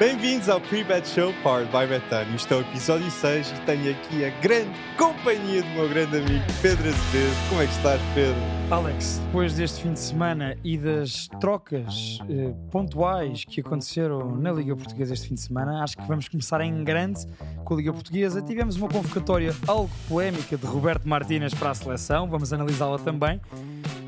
Bem-vindos ao Pre-Bet Show Powered by Betano. Isto é o episódio 6 e tenho aqui a grande companhia do meu grande amigo Pedro Azevedo. Como é que estás, Pedro? Alex, depois deste fim de semana e das trocas eh, pontuais que aconteceram na Liga Portuguesa este fim de semana, acho que vamos começar em grande com a Liga Portuguesa. Tivemos uma convocatória algo polémica de Roberto Martínez para a seleção, vamos analisá-la também.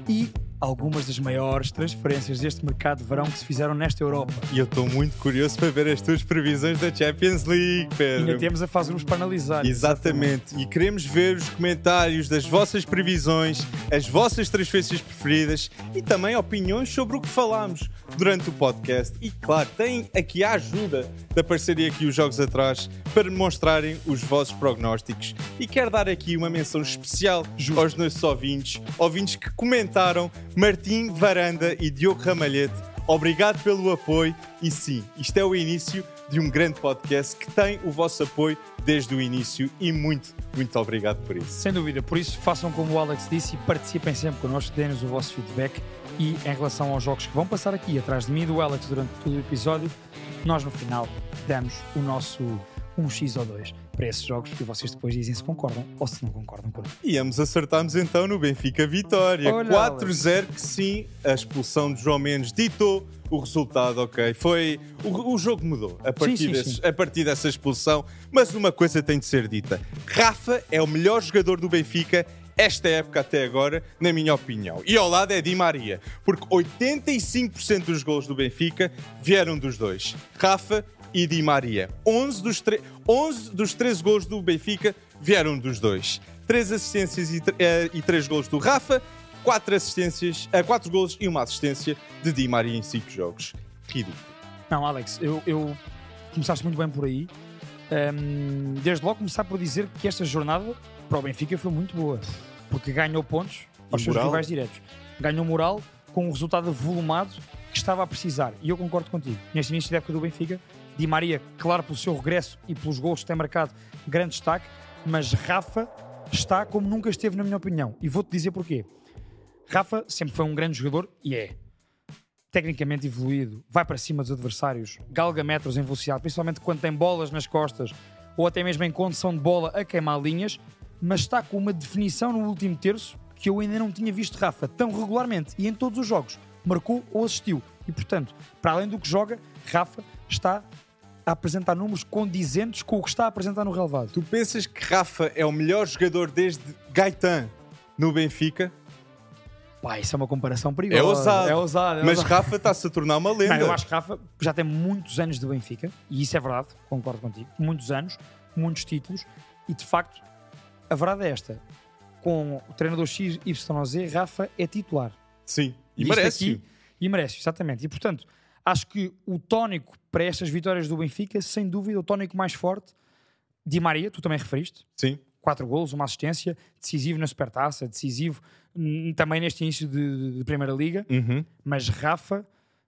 E algumas das maiores transferências deste mercado de verão que se fizeram nesta Europa. E eu estou muito curioso para ver as tuas previsões da Champions League, Pedro. Ainda temos a fase grupos para analisar. Exatamente. E queremos ver os comentários das vossas previsões, as vossas transferências preferidas e também opiniões sobre o que falámos durante o podcast. E claro, tem aqui a ajuda da parceria aqui os Jogos Atrás para mostrarem os vossos prognósticos. E quero dar aqui uma menção especial Justo. aos nossos ouvintes, ouvintes que comentaram Martim Varanda e Diogo Ramalhete. Obrigado pelo apoio e sim, isto é o início de um grande podcast que tem o vosso apoio desde o início e muito, muito obrigado por isso. Sem dúvida, por isso façam como o Alex disse e participem sempre connosco, deem-nos o vosso feedback e em relação aos jogos que vão passar aqui atrás de mim e do Alex durante todo o episódio, nós no final damos o nosso 1x ou 2 para esses jogos e vocês depois dizem se concordam ou se não concordam connosco. E ambos acertámos então no Benfica Vitória. Olha, 4-0, que sim, a expulsão de João Mendes ditou o resultado, ok. Foi. O, o jogo mudou a partir, sim, desse- sim. a partir dessa expulsão, mas uma coisa tem de ser dita: Rafa é o melhor jogador do Benfica. Esta época até agora, na minha opinião. E ao lado é Di Maria, porque 85% dos gols do Benfica vieram dos dois, Rafa e Di Maria. 11 dos, tre- 11 dos 13 gols do Benfica vieram dos dois. 3 assistências e, eh, e 3 gols do Rafa, 4 assistências, 4 gols e uma assistência de Di Maria em 5 jogos. Ridículo. Não, Alex, eu, eu começaste muito bem por aí. Ahm, desde logo começar por dizer que esta jornada para o Benfica foi muito boa, porque ganhou pontos aos seus rivais diretos. Ganhou moral com um resultado avolumado que estava a precisar. E eu concordo contigo. Neste início da época do Benfica, Di Maria, claro pelo seu regresso e pelos gols que tem marcado, grande destaque, mas Rafa está como nunca esteve, na minha opinião. E vou-te dizer porquê. Rafa sempre foi um grande jogador e é tecnicamente evoluído, vai para cima dos adversários, galga metros em velocidade, principalmente quando tem bolas nas costas ou até mesmo em condição de bola a queimar linhas, mas está com uma definição no último terço que eu ainda não tinha visto Rafa tão regularmente e em todos os jogos. Marcou ou assistiu. E portanto, para além do que joga, Rafa está a apresentar números condizentes com o que está a apresentar no relevado. Tu pensas que Rafa é o melhor jogador desde Gaetan no Benfica? Pá, isso é uma comparação perigosa. É ousado. É ousado. é Mas ousado. Rafa está-se a tornar uma lenda. Não, eu acho que Rafa já tem muitos anos de Benfica, e isso é verdade, concordo contigo. Muitos anos, muitos títulos, e de facto, a verdade é esta: com o treinador XYZ, Rafa é titular. Sim, e Isto merece. aqui- E merece, exatamente. E portanto, acho que o tónico para estas vitórias do Benfica, sem dúvida, o tónico mais forte, Di Maria, tu também referiste, Sim. quatro golos, uma assistência, decisivo na Supertaça, decisivo também neste início de, de Primeira Liga. Uhum. Mas Rafa,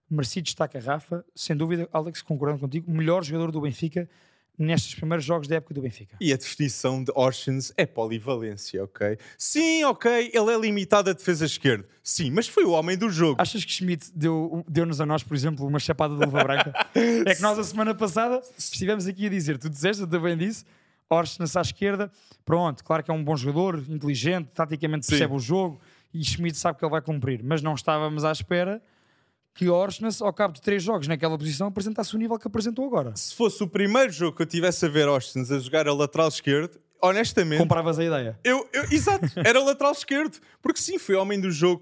merecido destaque a Rafa, sem dúvida, Alex, concordando contigo, o melhor jogador do Benfica nestes primeiros jogos da época do Benfica. E a definição de Orsens é polivalência, ok? Sim, ok, ele é limitado a defesa esquerda. Sim, mas foi o homem do jogo. Achas que Schmidt deu- deu-nos a nós, por exemplo, uma chapada de luva branca? é que nós, a semana passada, estivemos aqui a dizer, tu disseste, eu também disse, Orsnes à esquerda, pronto, claro que é um bom jogador, inteligente, taticamente Sim. percebe o jogo e Schmidt sabe que ele vai cumprir, mas não estávamos à espera que Orsnes, ao cabo de três jogos naquela posição, apresentasse o nível que apresentou agora. Se fosse o primeiro jogo que eu tivesse a ver Orsens a jogar a lateral esquerdo, honestamente, Compravas a ideia. eu, eu- exato, era lateral esquerdo. Porque sim, foi homem do jogo.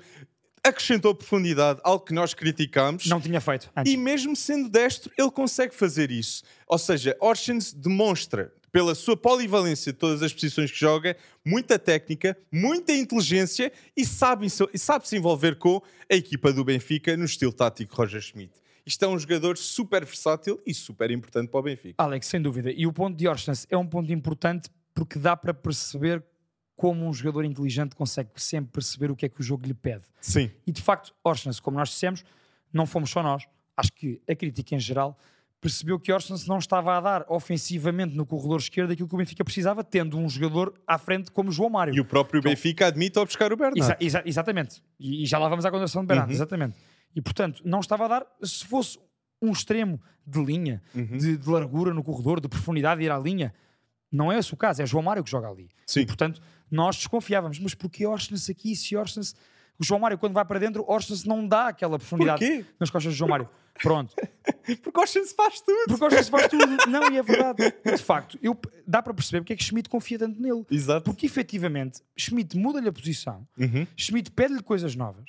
Acrescentou profundidade, algo que nós criticámos. Não tinha feito antes. E mesmo sendo destro, ele consegue fazer isso. Ou seja, Orsens demonstra, pela sua polivalência de todas as posições que joga, muita técnica, muita inteligência e sabe, e sabe se envolver com a equipa do Benfica no estilo tático Roger Schmidt. Isto é um jogador super versátil e super importante para o Benfica. Alex, sem dúvida. E o ponto de Orsnes é um ponto importante porque dá para perceber como um jogador inteligente consegue sempre perceber o que é que o jogo lhe pede. Sim. E de facto, Orsnes, como nós dissemos, não fomos só nós. Acho que a crítica em geral percebeu que Orsnes não estava a dar ofensivamente no corredor esquerdo aquilo que o Benfica precisava, tendo um jogador à frente como João Mário. E o próprio Benfica admite ao buscar o Bernardo. Exa- exa- exatamente. E, e já lá vamos à condenação de Bernardo, Uhum. exatamente. E portanto, não estava a dar. Se fosse um extremo de linha, Uhum. de, de largura no corredor, de profundidade de ir à linha. Não é esse o caso, é João Mário que joga ali. Sim. E, portanto, nós desconfiávamos. Mas porquê Orsnes aqui? Se Orsnes... O João Mário, quando vai para dentro, Orsnes não dá aquela profundidade Porquê? nas costas do João Mário. Pronto. Porque o se faz tudo. Porque Orsnes faz tudo. Não, e é verdade. De facto, eu, dá para perceber porque é que Schmidt confia tanto nele. Exato. Porque efetivamente Schmidt muda-lhe a posição, Uhum. Schmidt pede-lhe coisas novas,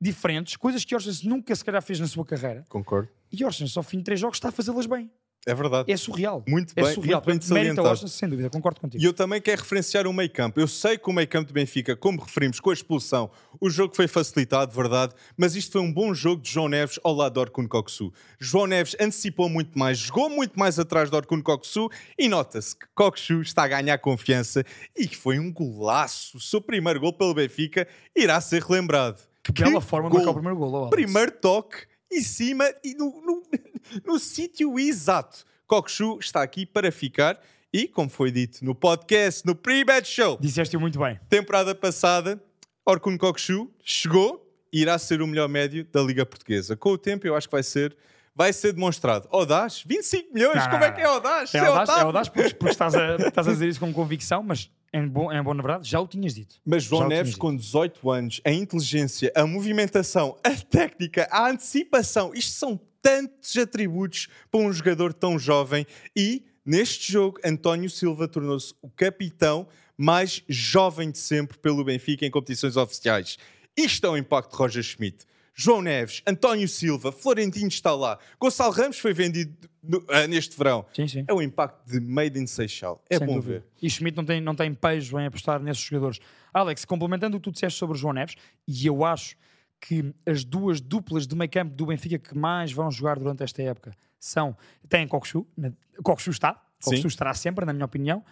diferentes, coisas que Orsnes nunca se calhar fez na sua carreira, Concordo. e Orsnes ao fim de três jogos está a fazê-las bem. É verdade. É surreal. Muito é bem, surreal. muito bem mérito a salientado. Orsnes, sem dúvida, concordo contigo. E eu também quero referenciar o meio campo. Eu sei que o meio campo do Benfica, como referimos com a expulsão, o jogo foi facilitado, verdade, mas isto foi um bom jogo de João Neves ao lado de Orkun Koksu. João Neves antecipou muito mais, jogou muito mais atrás de Orkun Koksu e nota-se que Koksu está a ganhar confiança e que foi um golaço. O seu primeiro gol pelo Benfica irá ser relembrado. que bela forma de marcar o primeiro gol. Primeiro toque em cima e no, no, no sítio exato. Kokshu está aqui para ficar e, como foi dito no podcast, no pre-match show, Disseste-o muito bem. temporada passada, Orkun Kokshu chegou e irá ser o melhor médio da Liga Portuguesa. Com o tempo, eu acho que vai ser, vai ser demonstrado. Odás, 25 milhões, Não, como não, é que é Odás? É É audaz, é audaz porque, porque estás, a, estás a dizer isso com convicção, mas em bom, em bom na verdade já o tinhas dito. Mas João Já Neves, com 18 anos, a inteligência, a movimentação, a técnica, a antecipação, isto são tantos atributos para um jogador tão jovem. E neste jogo, António Silva tornou-se o capitão mais jovem de sempre pelo Benfica em competições oficiais. Isto é o impacto de Roger Schmidt. João Neves, António Silva, Florentino está lá, Gonçalo Ramos foi vendido no- ah, neste verão. Sim, sim. É o impacto de Made in Seixal. É Sem bom dúvida. ver. E Schmidt não tem, não tem pejo em apostar nesses jogadores. Alex, complementando o que tu disseste sobre o João Neves, e eu acho que as duas duplas de meio campo do Benfica que mais vão jogar durante esta época são. Tem Coxu, Coxu está, Coxu estará sempre, na minha opinião,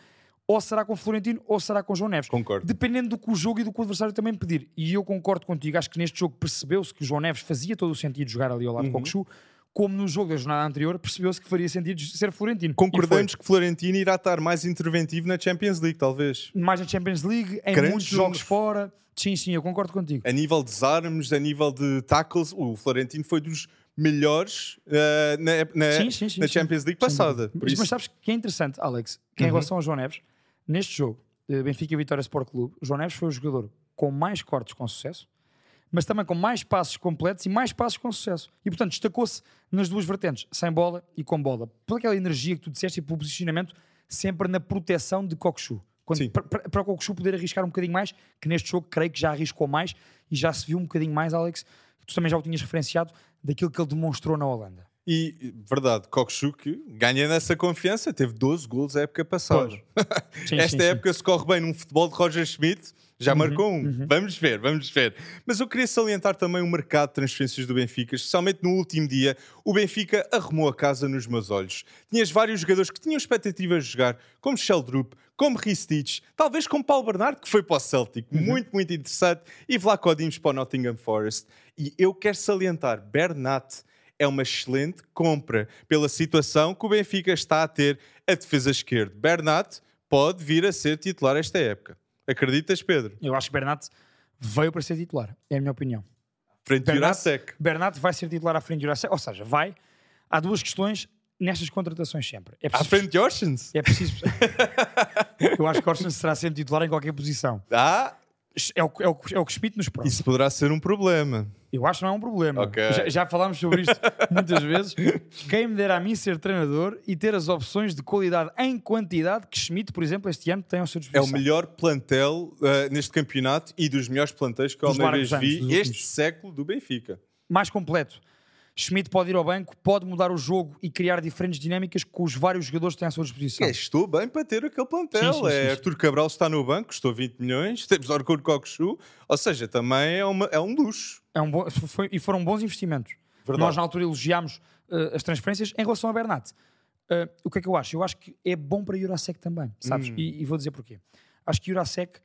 ou será com Florentino ou será com João Neves. Concordo. Dependendo do que o jogo e do que o adversário também pedir. E eu concordo contigo, acho que neste jogo percebeu-se que o João Neves fazia todo o sentido jogar ali ao lado Uhum. Coxu, como no jogo da jornada anterior percebeu-se que faria sentido ser Florentino. Concordamos que Florentino irá estar mais interventivo na Champions League, talvez. mais na Champions League, em Grandes muitos jogos fora. Sim, sim, eu concordo contigo. A nível de desarmes, a nível de tackles, o Florentino foi dos melhores eh, na, na- Sim, sim, sim, na. Champions League passada. Mas, isso, mas sabes que é interessante, Alex, que em Uhum. relação ao João Neves, neste jogo, Benfica e Vitória Sport Clube, João Neves foi o jogador com mais cortes com sucesso, mas também com mais passos completos e mais passos com sucesso. E portanto destacou-se nas duas vertentes, sem bola e com bola. Por aquela energia que tu disseste e pelo posicionamento sempre na proteção de Kokshu. Para o Kokshu poder arriscar um bocadinho mais, que neste jogo creio que já arriscou mais e já se viu um bocadinho mais, Alex, tu também já o tinhas referenciado, daquilo que ele demonstrou na Holanda. E, verdade, Kokchuk ganha nessa confiança, teve 12 gols a época passada. Sim, Esta sim, sim. época se corre bem num futebol de Roger Schmidt, já Uhum, marcou um. Vamos ver, vamos ver. Mas eu queria salientar também o mercado de transferências do Benfica, especialmente no último dia. O Benfica arrumou a casa nos meus olhos. Tinhas vários jogadores que tinham expectativas de jogar, como Sheldrup, como Ristich, talvez como Paulo Bernardo, que foi para o Celtic. Uhum. Muito, muito interessante. E Vlaco Dimos para o Nottingham Forest. E eu quero salientar, Bernat é uma excelente compra pela situação que o Benfica está a ter a defesa esquerda. Bernat pode vir a ser titular esta época. Acreditas, Pedro? Eu acho que Bernat veio para ser titular, é a minha opinião. Frente de Bernat- Jurasek. Bernat vai ser titular à frente de Jurasek, ou seja, vai. Há duas questões nestas contratações sempre. É À preciso, frente de Orsens? É preciso. eu acho que Orsens será sempre titular em qualquer posição. Ah, É o, é o, é o que Schmidt nos prova. isso poderá ser um problema. Eu acho que não é um problema. Ok. Já, já falámos sobre isto muitas vezes. Quem me dera a mim ser treinador e ter as opções de qualidade em quantidade que Schmidt, por exemplo, este ano tem ao seu É disposição. o melhor plantel uh, neste campeonato e dos melhores plantéis que eu alguma vez vi este últimos. século do Benfica. mais completo. Schmidt pode ir ao banco, pode mudar o jogo e criar diferentes dinâmicas que os vários jogadores têm à sua disposição. É, estou bem para ter aquele plantel. Sim, sim, é, sim. Artur Cabral está no banco, custou 20 milhões. Temos Orkut Kokshu. Ou seja, também é, uma- é um luxo. É um bom- foi- e foram bons investimentos. Verdade. Nós, na altura, elogiámos eh, as transferências em relação a Bernat. Eh, o que é que eu acho? Eu acho que é bom para Jurasek também, sabes? Hum. E, e vou dizer porquê. Acho que Jurasek,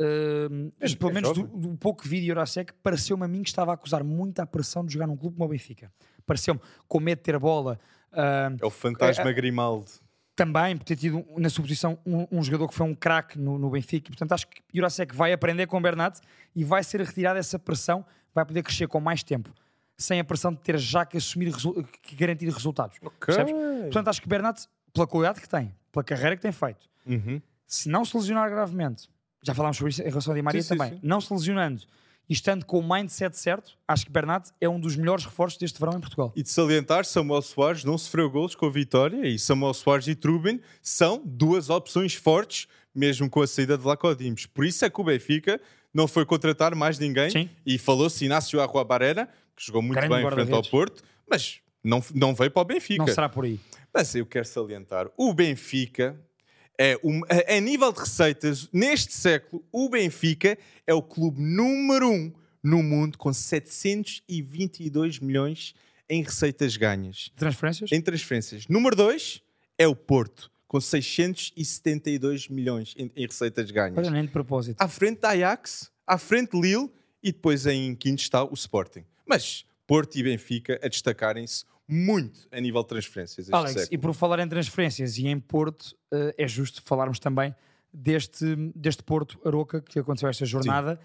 eh, É- pelo é menos do, do pouco que vi de Jurasek, pareceu-me a mim que estava a acusar muita pressão de jogar num clube como o Benfica. Pareceu-me com medo de ter a bola. eh, É o fantasma Grimaldi. também por ter tido na sua posição um, um jogador que foi um craque no, no Benfica. E, portanto, acho que Jurasek vai aprender com o Bernat e vai ser retirada essa pressão, vai poder crescer com mais tempo. sem a pressão de ter já que assumir, que garantir resultados. Ok. Percebes? Portanto, acho que Bernat, pela qualidade que tem, pela carreira que tem feito, Uhum. se não se lesionar gravemente, já falámos sobre isso em relação a Di Maria Sim, sim, também, sim. não se lesionando e estando com o mindset certo, acho que Bernat é um dos melhores reforços deste verão em Portugal. E de salientar, Samuel Soares não sofreu golos com a vitória e Samuel Soares e Trubin são duas opções fortes, mesmo com a saída de Lacodimos. Por isso é que o Benfica não foi contratar mais ninguém Sim. e falou-se Inácio Arrua que jogou muito Grande bem em frente ao. Porto, mas não, não veio para o Benfica. Não será por aí. Mas eu quero salientar, o Benfica é um, a, a nível de receitas, neste século, o Benfica é o clube número um no mundo com 722 milhões em receitas ganhas. Transferências? Em transferências. Número 2 é o Porto, com 672 milhões em, em receitas ganhas. Olha, nem de propósito. À frente da Ajax, à frente de Lille e depois em quinto está o Sporting. Mas Porto e Benfica a destacarem-se muito a nível de transferências. Alex, século. e por falar em transferências e em Porto, eh, é justo falarmos também deste, deste Porto Aroca que aconteceu esta jornada.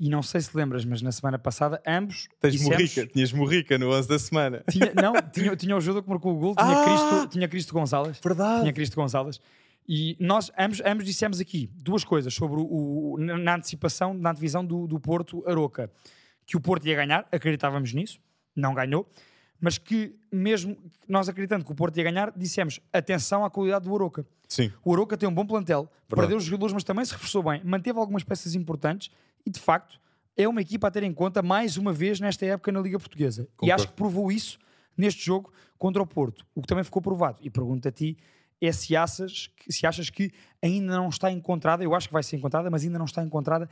E não sei se lembras, mas na semana passada, ambos. Tens dissemos- Morrica, tinhas Morrica no 11 da semana. Tinha, não, tinha, tinha o Judo que marcou o gol, tinha, Ah! Cristo, tinha Cristo Gonçalves. Verdade. Tinha Cristo Gonçalves. E nós ambos, ambos dissemos aqui duas coisas sobre o, o- na na antecipação, na divisão do, do Porto Aroca. Que o Porto ia ganhar, acreditávamos nisso, não ganhou, mas que mesmo nós acreditando que o Porto ia ganhar, dissemos atenção à qualidade do Aroca. Sim. O Aroca tem um bom plantel, perdeu os jogadores, mas também se reforçou bem, manteve algumas peças importantes e, de facto, é uma equipa a ter em conta mais uma vez nesta época na Liga Portuguesa. E Concordo. acho que provou isso neste jogo contra o Porto. O que também ficou provado. E pergunto a ti é se achas, que- se achas que ainda não está encontrada, eu acho que vai ser encontrada, mas ainda não está encontrada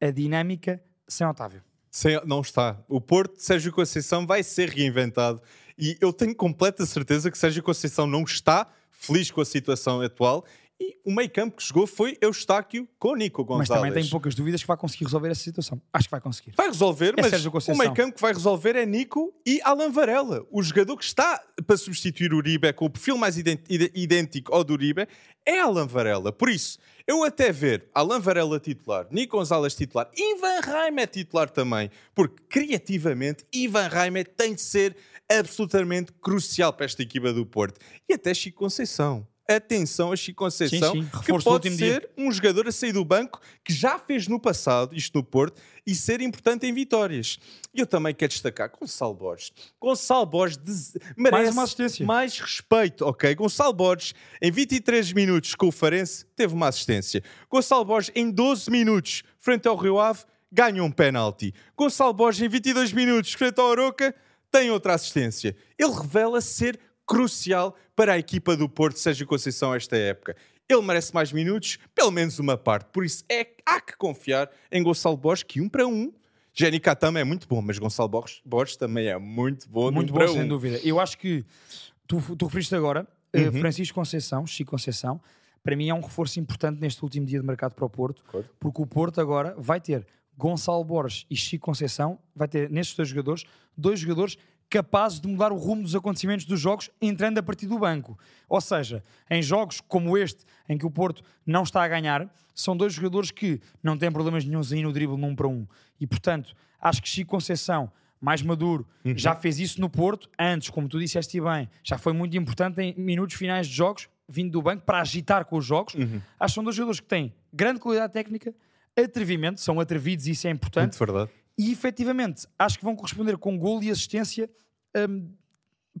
a dinâmica sem Otávio. Sem- não está. O Porto de Sérgio Conceição vai ser reinventado e eu tenho completa certeza que Sérgio Conceição não está feliz com a situação atual e o meio campo que chegou foi Eustáquio com Nico Mas Gonçalves. também tenho poucas dúvidas que vai conseguir resolver essa situação. Acho que vai conseguir. Vai resolver, É mas o meio campo que vai resolver é Nico e Alan Varela. O jogador que está para substituir o Uribe com o perfil mais idêntico ao do Uribe é Alan Varela. Por isso, eu até ver Alan Varela titular, Nico Gonzalez titular, Ivan Reimer titular também, porque criativamente Ivan Reimer tem de ser absolutamente crucial para esta equipa do Porto. E até Chico Conceição. Atenção a Chico Conceição, Sim, sim. que pode ser um jogador a sair do banco que já fez no passado, isto no Porto, e ser importante em vitórias. E eu também quero destacar Gonçalo Borges. Gonçalo Borges des- merece uma assistência. mais respeito, ok? Gonçalo Borges, em 23 minutos com o Farense, teve uma assistência. Gonçalo Borges, em 12 minutos, frente ao Rio Ave, ganha um penalti. Gonçalo Borges, em 22 minutos, frente ao Aroca, tem outra assistência. Ele revela ser crucial para a equipa do Porto Sérgio Conceição esta época. Ele merece mais minutos, pelo menos uma parte. Por isso é, há que confiar em Gonçalo Borges, que um para um. Jenny Catama é muito bom, mas Gonçalo Borges, Borges também é muito bom. Muito um bom, sem um. dúvida. Eu acho que tu, tu referiste agora, eh, Uhum. Francisco Conceição, Chico Conceição, para mim é um reforço importante neste último dia de mercado para o Porto, Concordo. porque o Porto agora vai ter Gonçalo Borges e Chico Conceição, vai ter nestes dois jogadores, dois jogadores capazes de mudar o rumo dos acontecimentos dos jogos entrando a partir do banco. Ou seja, em jogos como este, em que o Porto não está a ganhar, são dois jogadores que não têm problemas nenhums aí no drible num para um. E, portanto, acho que Chico Conceição, mais maduro, já fez isso no Porto, antes, como tu disseste bem, já foi muito importante em minutos finais de jogos, vindo do banco, para agitar com os jogos. Acho que são dois jogadores que têm grande qualidade técnica, atrevimento, são atrevidos e isso é importante. Muito verdade. E efetivamente, acho que vão corresponder com gol e assistência hum,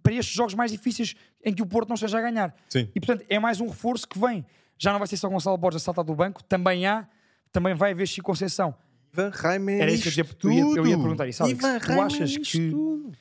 para estes jogos mais difíceis em que o Porto não esteja a ganhar. Sim. E portanto, é mais um reforço que vem. Já não vai ser só Gonçalo Borges a saltar do banco, também há, também vai haver Chico Conceição. Ivan Reimer Era isso que eu eu ia- eu ia perguntar isso, Alex. Ivan Tu Reimer achas que- tudo.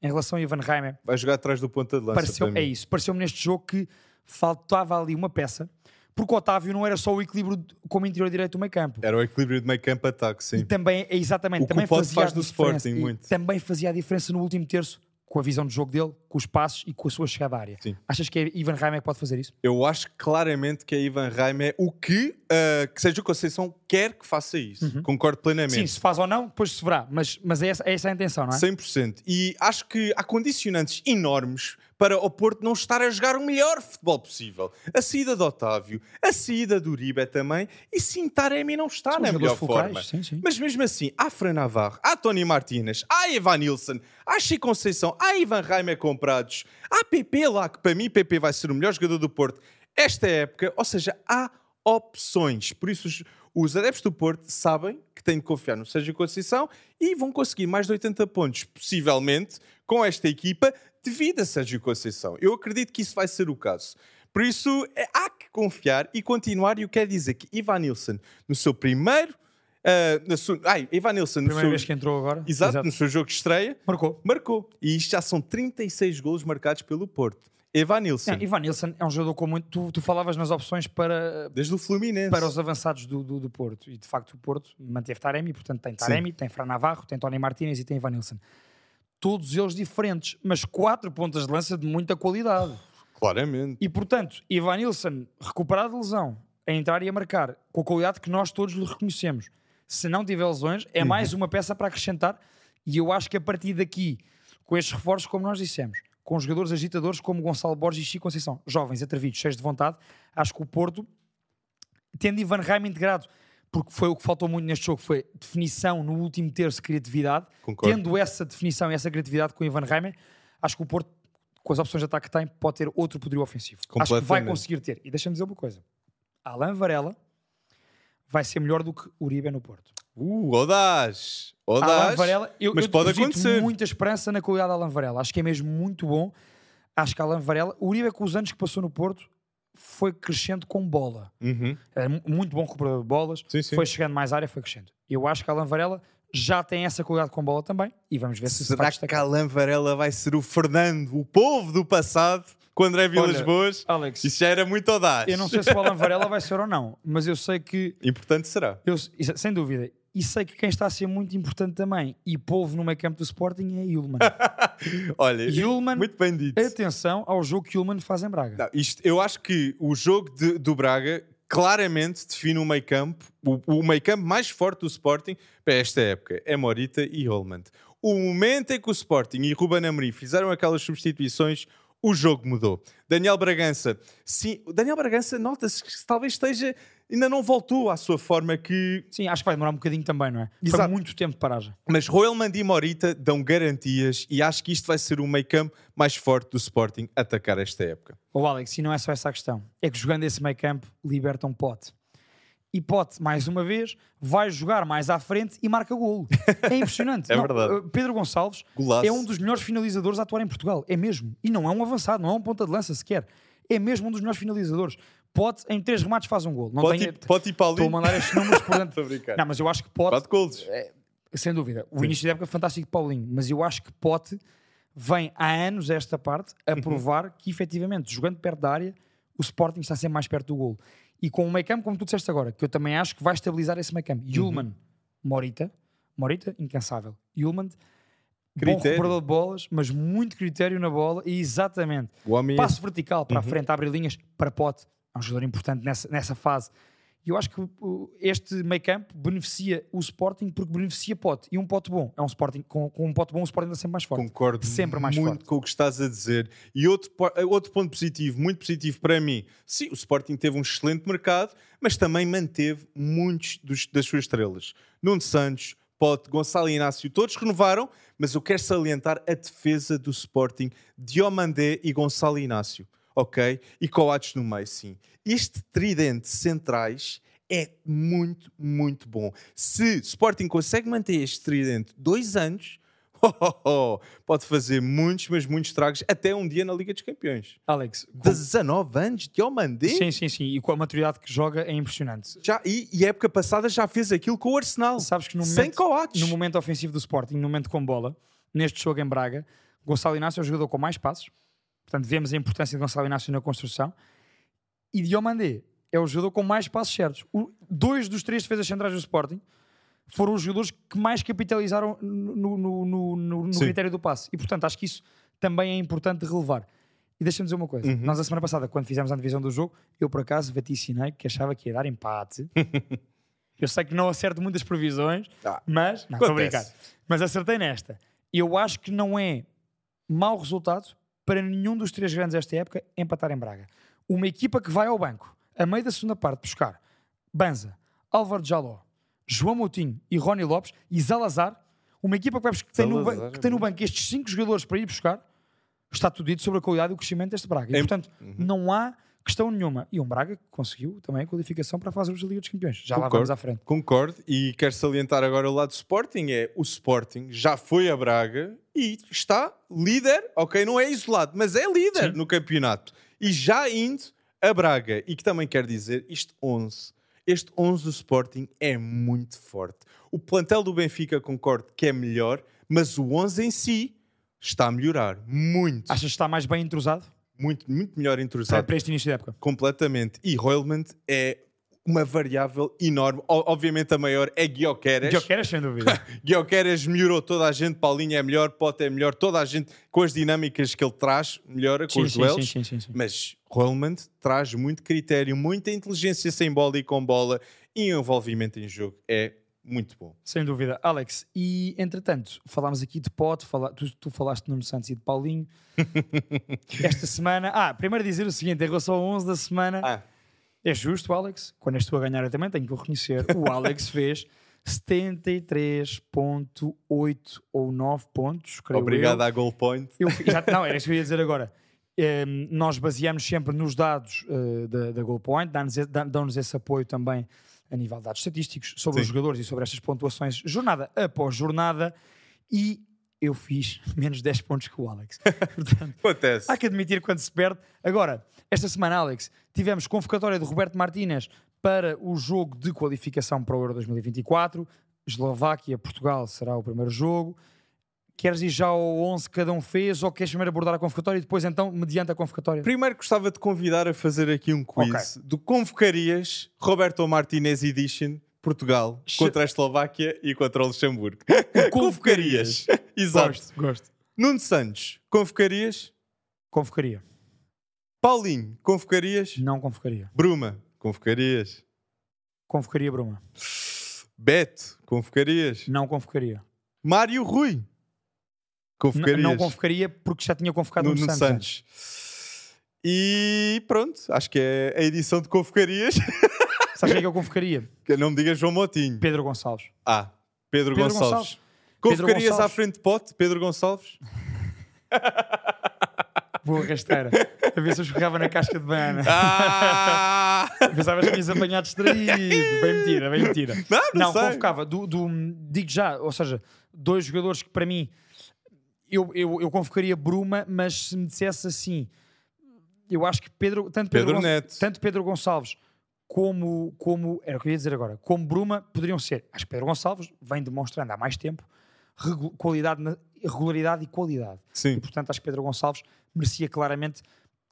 Em relação a Ivan Reimer, Vai jogar atrás do ponta de lança pareceu, é isso, pareceu-me neste jogo que faltava ali uma peça, porque o Otávio não era só o equilíbrio como interior direito do meio campo. Era o equilíbrio de meio campo ataque, E sim. também, é exatamente, O que também o fazia faz a no. Sporting, E muito. Também fazia a diferença no último terço, com a visão de jogo dele, com os passos e com a sua chegada à área. Sim. Achas que é Ivan Reimer que pode fazer isso? Eu acho claramente que é Ivan Reimer o que, uh, que Sérgio Conceição quer que faça isso. Concordo plenamente. Sim, se faz ou não, depois se verá. Mas, mas é, essa, é essa a intenção, não é? 100%. E acho que há condicionantes enormes para o Porto não estar a jogar o melhor futebol possível. A saída de Otávio, a saída do Uribe também, e sim, Taremi não está São na melhor fulcrais, forma. sim, sim. Mas mesmo assim, há Fran Navarro, há Tony Martínez, há Evan Nilsson, há Chico Conceição, há Ivan Reimer comprados, há PP lá, que para mim PP vai ser o melhor jogador do Porto esta época, ou seja, há opções. Por isso os, os adeptos do Porto sabem que têm de confiar no Sérgio Conceição e vão conseguir mais de 80 pontos, possivelmente, com esta equipa, devido a Sérgio Conceição. Eu acredito que isso vai ser o caso. Por isso, é- há que confiar e continuar. E eu quero dizer que Ivan Nilsson, no seu primeiro... ah, na sua, ai, Ivan Nilsson, no Primeira seu, vez que entrou agora. exato, no seu jogo de estreia, Marcou. marcou. E isto já são 36 golos marcados pelo Porto. Evan Nilsson, Não, Ivan Nilsson é um jogador com muito. Tu, tu falavas nas opções para, desde o Fluminense. para os avançados do, do, do Porto. E de facto o Porto manteve Taremi, portanto tem Taremi, tem Fran Navarro, tem Tony Martínez e tem Ivan Nilsson. Todos eles diferentes, mas quatro pontas de lança de muita qualidade. Claramente. E portanto, Ivan Nilsson, recuperado de lesão, a entrar e a marcar com a qualidade que nós todos lhe reconhecemos. Se não tiver lesões, é mais uma peça para acrescentar. E eu acho que a partir daqui, com estes reforços, como nós dissemos, com jogadores agitadores como Gonçalo Borges e Chico Conceição, jovens, atrevidos, cheios de vontade, acho que o Porto, tendo Ivan Raim integrado, porque foi o que faltou muito neste jogo, foi definição no último terço, criatividade. Concordo. Tendo essa definição e essa criatividade com o Ivan Reimer, acho que o Porto, com as opções de ataque que tem, pode ter outro poderio ofensivo. Acho que vai conseguir ter. E deixa-me dizer uma coisa: Alain Varela vai ser melhor do que Uribe no Porto. Uh, audaz. Alain Audaz. Varela, eu, mas eu pode acontecer. muita esperança na qualidade de Alain Varela. Acho que é mesmo muito bom. Acho que Alain Varela, o Uribe, com os anos que passou no Porto, foi crescendo com bola. Uhum. Era mu- muito bom recuperador de bolas, Sim, sim. foi chegando mais área, foi crescendo. Eu acho que Alain Varela já tem essa qualidade com bola também e vamos ver se se Será que destacar. Alain Varela vai ser o Fernando, o povo do passado, com André Vilas Boas? Alex, Isso já era muito audaz. eu não sei se o Alain Varela vai ser ou não, mas eu sei que, Importante será. eu, sem dúvida, e sei que quem está a ser muito importante também e povo no meio campo do Sporting é Yulman. Olha, Yulman, muito bem dito. atenção ao jogo que Yulman faz em Braga. Não, isto, eu acho que o jogo de- do Braga claramente define o meio campo, o, o meio campo mais forte do Sporting para esta época. É Morita e Holland. O momento em que o Sporting e Ruben Amorim fizeram aquelas substituições, o jogo mudou. Daniel Bragança, sim, Daniel Bragança nota-se que talvez esteja, ainda não voltou à sua forma que Sim, acho que vai demorar um bocadinho também, não é? Foi Exato. muito tempo de paragem. Mas Roelman e Morita dão garantias e acho que isto vai ser o meio campo mais forte do Sporting atacar esta época. Ô Alex, e não é só essa a questão. É que jogando esse meio campo, liberta um pote. E Pote, mais uma vez, vai jogar mais à frente e marca golo. É impressionante. É Não, verdade. uh, Pedro Gonçalves Golaço. é um dos melhores finalizadores a atuar em Portugal. É mesmo. E não é um avançado, não é um ponta de lança sequer. É mesmo um dos melhores finalizadores. Pote, em três remates, faz um golo. Não Pode, tenho- pode ir Estou a Paulinho. mandar estes números, a brincar. Não, mas eu acho que Pote Quatro golos. sem dúvida. O início da época fantástico de Paulinho, mas eu acho que Pote vem há anos esta parte a provar que efetivamente, jogando perto da área, o Sporting está sempre mais perto do golo. E com o meio campo, como tu disseste agora, que eu também acho que vai estabilizar esse meio campo. Yulman, Morita, Morita, incansável. Yulman, bom Critério. recuperador de bolas, mas muito critério na bola e exatamente. O homem é- Passo vertical para a frente, abre linhas para Pote. É um jogador importante nessa, nessa fase. E eu acho que este meio campo beneficia o Sporting porque beneficia Pote. E um Pote bom. É um Sporting, com, com um Pote bom, o Sporting é sempre mais forte. Concordo Sempre mais muito forte. com o que estás a dizer. E outro, outro ponto positivo, muito positivo para mim, sim, o Sporting teve um excelente mercado, mas também manteve muitos dos- das suas estrelas. Nuno Santos, Pote, Gonçalo Inácio, todos renovaram, mas eu quero salientar a defesa do Sporting, Diomandé e Gonçalo Inácio, ok? E Coates no meio, sim. Este tridente centrais é muito, muito bom. Se Sporting consegue manter este tridente dois anos, oh, oh, oh, pode fazer muitos, mas muitos estragos até um dia na Liga dos Campeões. Alex, com- 19 anos, Diomandé? sim, sim, sim. E com a maturidade que joga é impressionante. Já, e, e a época passada já fez aquilo com o Arsenal. Sabes que no Sem momento, Coates. no momento ofensivo do Sporting, no momento com bola, neste jogo em Braga, Gonçalo Inácio é o jogador com mais passos. Portanto, vemos a importância de Gonçalo Inácio na construção. E Diomandé é o jogador com mais passos certos. O- dois dos três defesas centrais do Sporting foram os jogadores que mais capitalizaram no, no- no- no- critério do passe. E, portanto, acho que isso também é importante de relevar. E deixa-me dizer uma coisa. Uhum. Nós, a semana passada, quando fizemos a divisão do jogo, eu, por acaso, vaticinei que achava que ia dar empate. Eu sei que não acerto muitas previsões, Ah, mas. Não, estou a brincar. Mas acertei nesta. Eu acho que não é mau resultado para nenhum dos três grandes desta época empatar em Braga. Uma equipa que vai ao banco, a meio da segunda parte, buscar Banza, Álvaro Jaló, João Moutinho e Rony Lopes e Zalazar, uma equipa que, vai que tem, no, que tem no banco estes cinco jogadores para ir buscar, está tudo dito sobre a qualidade e o crescimento deste Braga. E, portanto, não há questão nenhuma. E um Braga que conseguiu também a qualificação para a fase da Liga dos Campeões. Já lá Concordo. vamos à frente. Concordo, e quero salientar agora o lado do Sporting: é o Sporting já foi a Braga e está líder, ok, não é isolado, mas é líder Sim. no campeonato. E já indo a Braga, e que também quer dizer isto 11. Este 11 do Sporting é muito forte. O plantel do Benfica concordo que é melhor, mas o 11 em si está a melhorar muito, Achas que está mais bem entrosado muito, muito melhor para, entrosado para este início da época? completamente. E Roilman é uma variável enorme. O- obviamente a maior é Guioqueras. Guioqueras, sem dúvida. Guioqueras melhorou toda a gente, Paulinho é melhor, Pote é melhor, toda a gente com as dinâmicas que ele traz, melhora com sim, os sim, duelos. sim, sim, sim, sim. Mas Roilman traz muito critério, muita inteligência sem bola e com bola e envolvimento em jogo. É muito bom. Sem dúvida. Alex, e entretanto, falámos aqui de Pote, fala- tu, tu falaste de Nuno Santos e de Paulinho. Esta semana. Ah, primeiro dizer o seguinte: em relação ao 11 da semana, Ah, é justo, Alex. Quando estou a ganhar, eu também tenho que o reconhecer. O Alex fez 73,8 ou 9 pontos. Obrigado eu. à Goal Point. Eu já- não, era isso que eu ia dizer agora. Ehm, nós baseamos sempre nos dados eh, da, da Goal Point, dão-nos esse apoio também a nível de dados estatísticos sobre os Sim. jogadores e sobre estas pontuações, jornada após jornada, e eu fiz menos 10 pontos que o Alex. Portanto, Acontece. Há que admitir quando se perde. Agora, esta semana, Alex, tivemos convocatória de Roberto Martínez para o jogo de qualificação para o Euro 2024. Eslováquia, Portugal será o primeiro jogo. Queres ir já ao 11 que cada um fez ou queres primeiro abordar a convocatória e depois, então, mediante a convocatória? Primeiro gostava de convidar a fazer aqui um quiz do Convocarias Roberto Martinez Edition Portugal contra a Eslováquia e contra o Luxemburgo. Convocarias. Exato. Gosto, gosto. Nuno Santos, convocarias? Convocaria. Paulinho, convocarias? Não convocaria. Bruma, convocarias? Convocaria Bruma. Beto, convocarias? Não convocaria. Mário Rui, convocarias? não convocaria porque já tinha convocado Nuno Nuno Santos. Santos. E pronto, acho que é a edição de convocarias. Sabes quem é que eu convocaria? que não me digas João Motinho. Pedro Gonçalves. Ah, Pedro, Pedro Gonçalves. Gonçalves. Convocarias Pedro à Gonçalves. frente de pote, Pedro Gonçalves? Boa rasteira. A ver se eu escorrava na casca de banana. Ah! Pensavas que ias apanhar distraído. Bem mentira, bem mentira. Não, não, Não, convocava. Do, do- digo já, ou seja, dois jogadores que para mim eu, eu, eu convocaria Bruma, mas se me dissesse assim, eu acho que Pedro, tanto Pedro, Pedro Neto. tanto Pedro Gonçalves como, como era o que eu ia dizer agora, como Bruma poderiam ser. Acho que Pedro Gonçalves vem demonstrando há mais tempo qualidade, regularidade e qualidade. Sim. E portanto acho que Pedro Gonçalves merecia claramente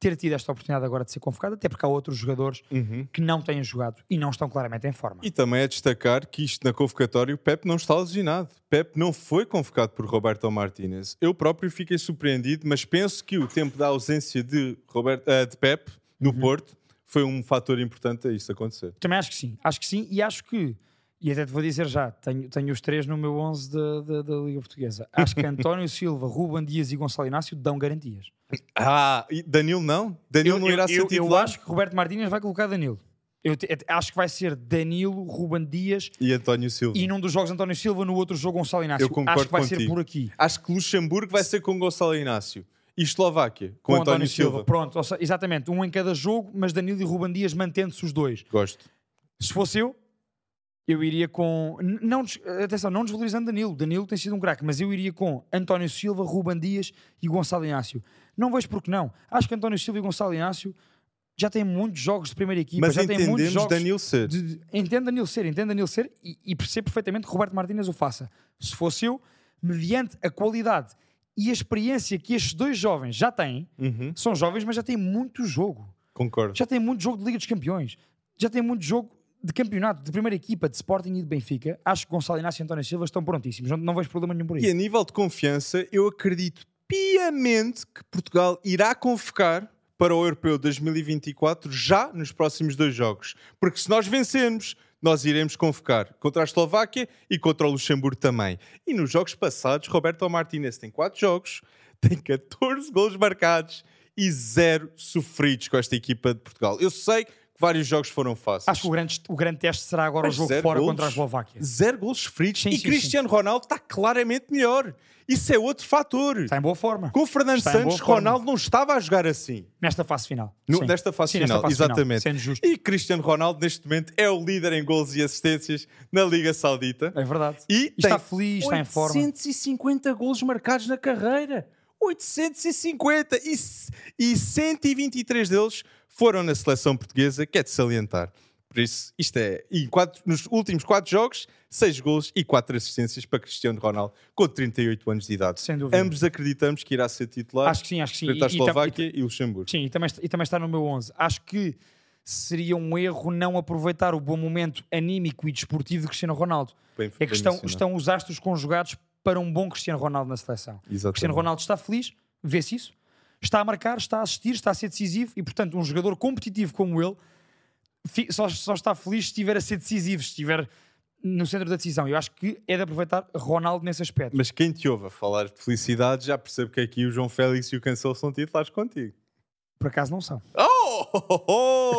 ter tido esta oportunidade agora de ser convocado, até porque há outros jogadores Uhum. que não têm jogado e não estão claramente em forma. E também é destacar que isto na convocatória o Pep não está lesionado. Pep não foi convocado por Roberto Martínez. Eu próprio fiquei surpreendido, mas penso que o tempo da ausência de, Roberto, ah, de Pep no Uhum. Porto foi um fator importante a isso acontecer. Também acho que sim, acho que sim e acho que, e até te vou dizer já, tenho, tenho os três no meu 11 da, da, da Liga Portuguesa. Acho que António Silva, Ruben Dias e Gonçalo Inácio dão garantias. Ah, Danilo não? Danilo não irá ser eu, eu titular? acho que Roberto Martínez vai colocar Danilo. Eu te- acho que vai ser Danilo, Ruben Dias E António Silva. e num dos jogos António Silva, no outro jogo Gonçalo Inácio. Eu concordo acho que vai ser contigo. por aqui. Acho que Luxemburgo vai ser com Gonçalo Inácio. E Eslováquia, com, António, Silva. Pronto, ou seja, exatamente, um em cada jogo, mas Danilo e Ruben Dias mantendo-se os dois. Gosto. Se fosse eu, eu iria com. Não, atenção, não desvalorizando Danilo. Danilo tem sido um craque, mas eu iria com António Silva, Ruben Dias e Gonçalo Inácio. Não vejo porque não. Acho que António Silva e Gonçalo Inácio já têm muitos jogos de primeira equipa, Mas já têm muitos entendemos jogos. Danilo ser. de- de- entendo Danilo ser, entendo Danilo ser e, e percebo perfeitamente que Roberto Martínez o faça. Se fosse eu, mediante a qualidade e a experiência que estes dois jovens já têm, Uhum, são jovens, mas já têm muito jogo Concordo. já tem muito jogo de Liga dos Campeões, já tem muito jogo de campeonato, de primeira equipa, de Sporting e de Benfica. Acho que Gonçalo Inácio e António Silva estão prontíssimos, não, não vejo problema nenhum por aí. E a nível de confiança, eu acredito piamente que Portugal irá convocar para o Europeu 2024 já nos próximos dois jogos. Porque se nós vencermos nós iremos convocar contra a Eslováquia e contra o Luxemburgo também. E nos jogos passados, Roberto Martínez tem 4 jogos, tem 14 gols marcados e zero sofridos com esta equipa de Portugal. Eu sei que vários jogos foram fáceis. Acho que o grande, o grande teste será agora Mas o jogo fora golos. contra a Eslováquia. Zero gols sofridos Sim, e sim, Cristiano Ronaldo está claramente melhor. Isso é outro fator. Está em boa forma. Com o Fernando Está Santos. Ronaldo não estava a jogar assim. Nesta fase final. No- Sim. nesta fase Sim, final, nesta fase final, exatamente. sendo justo. E Cristiano Ronaldo, neste momento, é o líder em gols e assistências na Liga Saudita. É verdade. E está tem feliz, está em forma. 850 gols marcados na carreira. 850! E, e 123 deles foram na seleção portuguesa, que é de salientar. Por isso, isto é. E quatro- nos últimos 4 jogos, 6 gols e 4 assistências para Cristiano Ronaldo, com 38 anos de idade. Sem dúvida. Ambos acreditamos que irá ser titular Acho que sim, acho que sim. frente à E- e Eslováquia e, Luxemburgo. Sim, e também, está- e também está no meu 11. Acho que seria um erro não aproveitar o bom momento anímico e desportivo de Cristiano Ronaldo. Bem- É que estão, estão os astros conjugados para um bom Cristiano Ronaldo na seleção. Exatamente. Cristiano Ronaldo está feliz, vê-se isso, está a marcar, está a assistir, está a ser decisivo e, portanto, um jogador competitivo como ele só, só está feliz se estiver a ser decisivo, se estiver no centro da decisão. Eu acho que é de aproveitar Ronaldo nesse aspecto. Mas quem te ouve a falar de felicidade já percebe que aqui o João Félix e o Cancelo são titulares contigo. Por acaso não são. Oh!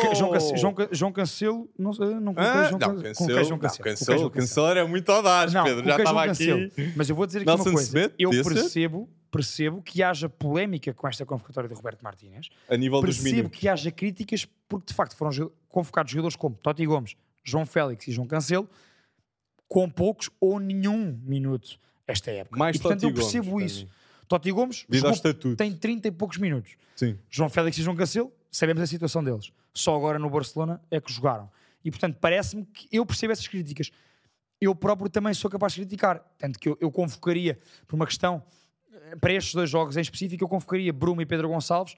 Ca- João, Cance- João, Ca- João Cancelo, não, não Ah, João, não, Can- Cancelo, coloquei João não, Cancelo. Cancelo, Coloquei João Cancelo era muito audaz, Não, Pedro. Já coloquei estava João aqui. Cancelo. Mas eu vou dizer aqui Nelson uma coisa. Semedo, eu percebo, percebo que haja polémica com esta convocatória de Roberto Martínez. A nível dos Percebo que haja críticas porque de facto foram convocados jogadores como Totti Gomes, João Félix e João Cancelo com poucos ou nenhum minuto esta época. Mais e, portanto, Totti eu percebo Gomes, isso. Totti Gomes jogou- tem 30 e poucos minutos. Sim. João Félix e João Cancelo, sabemos a situação deles. Só agora no Barcelona é que jogaram. E portanto, parece-me que eu percebo essas críticas. Eu próprio também sou capaz de criticar. Tanto que eu, eu convocaria, por uma questão, eh, para estes dois jogos em específico, eu convocaria Bruno e Pedro Gonçalves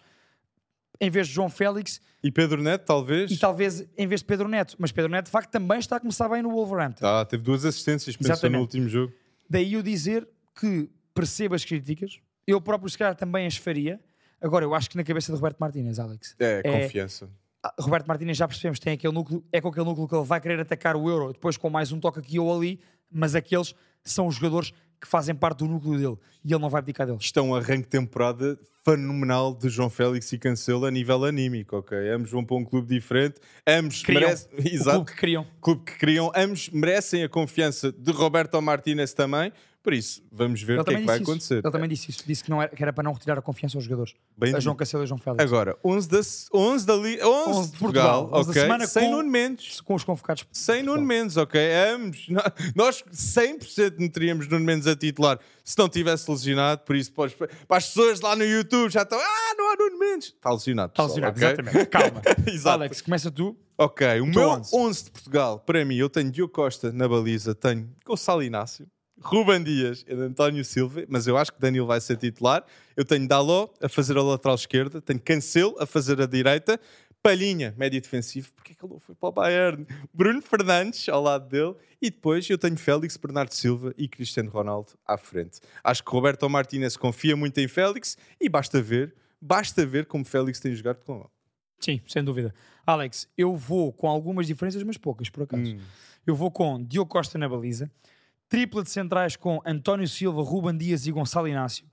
em vez de João Félix E Pedro Neto, talvez? e talvez em vez de Pedro Neto. Mas Pedro Neto, de facto, também está a começar bem no Wolverhampton. Ah, teve duas assistências, pensou no último jogo. Daí eu dizer que percebo as críticas, eu próprio, se calhar, também as faria. Agora, eu acho que na cabeça de Roberto Martínez, Alex, É, É- confiança. Ah, Roberto Martínez já percebemos, tem aquele núcleo, é com aquele núcleo que ele vai querer atacar o Euro, depois com mais um toque aqui ou ali, mas aqueles são os jogadores que fazem parte do núcleo dele e ele não vai abdicar deles. É um arranque de temporada fenomenal de João Félix e Cancelo a nível anímico, ok? Ambos vão para um clube diferente, ambos Criam merecem... O Exato. clube que queriam. clube que criam, ambos merecem a confiança de Roberto Martínez também. Por isso, vamos ver Ele o que é que vai isso. acontecer. Ele também disse isso, disse que, não era, que era para não retirar a confiança aos jogadores. Bem a João. Cancelo e João Félix. Agora, 11 da, 11 da, li, 11 11 de Portugal, Portugal, 11 da ok? semana sem com- Nuno Mendes. Com os convocados. Sem Nuno Mendes, ok? Ambos. Nós 100% meteríamos Nuno Mendes a titular se não tivesse lesionado. Por isso, para as- pessoas lá no YouTube já estão. Ah, não há Nuno Mendes. Está lesionado. Está lesionado, ok? exatamente. Calma. Alex, começa tu. Ok, o meu 11. 11 de Portugal, para mim, eu tenho Diogo Costa na baliza, tenho Gonçalo Inácio, Ruben Dias e António Silva, mas eu acho que Danilo vai ser titular. Eu tenho Daló a fazer a lateral esquerda, tenho Cancelo a fazer a direita, Palhinha, médio defensivo, porque é que ele não foi para o Bayern? Bruno Fernandes ao lado dele e depois eu tenho Félix, Bernardo Silva e Cristiano Ronaldo à frente. Acho que Roberto Martínez confia muito em Félix e basta ver, basta ver como Félix tem jogado com ele. Sim, sem dúvida. Alex, eu vou com algumas diferenças, mas poucas, por acaso. Hum. Eu vou com Diogo Costa na baliza, tripla de centrais com António Silva, Ruben Dias e Gonçalo Inácio.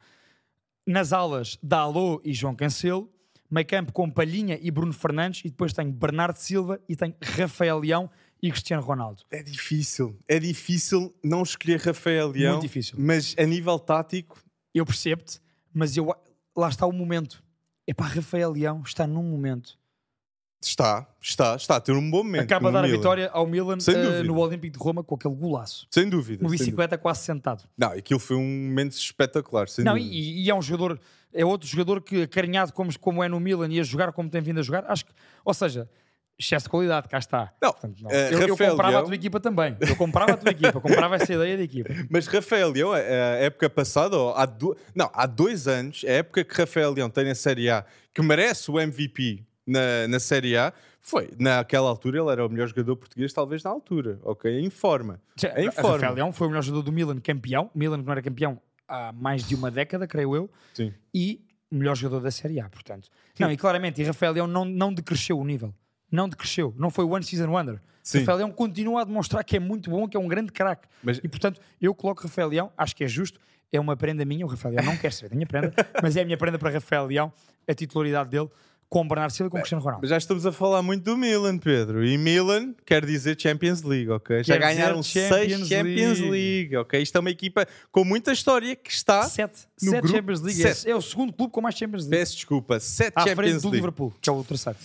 Nas alas, Dalô e João Cancelo. Meio campo com Palhinha e Bruno Fernandes. E depois tenho Bernardo Silva e tenho Rafael Leão e Cristiano Ronaldo. É difícil. É difícil não escolher Rafael Leão. Muito difícil. Mas a nível tático, Eu percebo-te, mas eu, lá está o momento. É para Rafael Leão está num momento. Está, está, está a ter um bom momento. Acaba de dar a Milan. vitória ao Milan eh, dúvida. no Olímpico de Roma com aquele golaço. Sem dúvida. Uma sem dúvida. bicicleta quase sentado. Não, aquilo foi um momento espetacular. Não, e, e é um jogador, é outro jogador que acarinhado como, como é no Milan e a jogar como tem vindo a jogar, acho que, ou seja, excesso de qualidade, cá está. Não, Portanto, não. eh, eu, eu comprava Leão- a tua equipa também. Eu comprava a tua equipa, comprava essa ideia da equipa. Mas Rafael Leão, a, a época passada, há, do- não, há dois anos, a época que Rafael Leão tem na Série A, que merece o MVP na, na Série A, foi, naquela altura, ele era o melhor jogador português, talvez na altura, ok? Em forma. Em A forma. Rafael Leão foi o melhor jogador do Milan, campeão. Milan que não era campeão há mais de uma década, creio eu. Sim. E o melhor jogador da Série A, portanto. Não, e claramente, e Rafael Leão não, não decresceu o nível. Não decresceu. Não foi one season wonder. Sim. Rafael Leão continua a demonstrar que é muito bom, que é um grande craque. Mas- E portanto, eu coloco Rafael Leão, acho que é justo, é uma prenda minha, o Rafael Leão não quer ser a minha prenda, mas é a minha prenda para Rafael Leão, a titularidade dele com Bernardo Silva e com Cristiano Ronaldo. Já estamos a falar muito do Milan, Pedro. E Milan quer dizer Champions League, ok? Já Quer dizer ganharam Champions seis Champions League. League, ok? Isto é uma equipa com muita história que está. Sete, no sete grupo Champions League. sete. É, o segundo clube com mais Champions League. Peço desculpa, sete À frente Champions do League. Liverpool, que é o terceiro.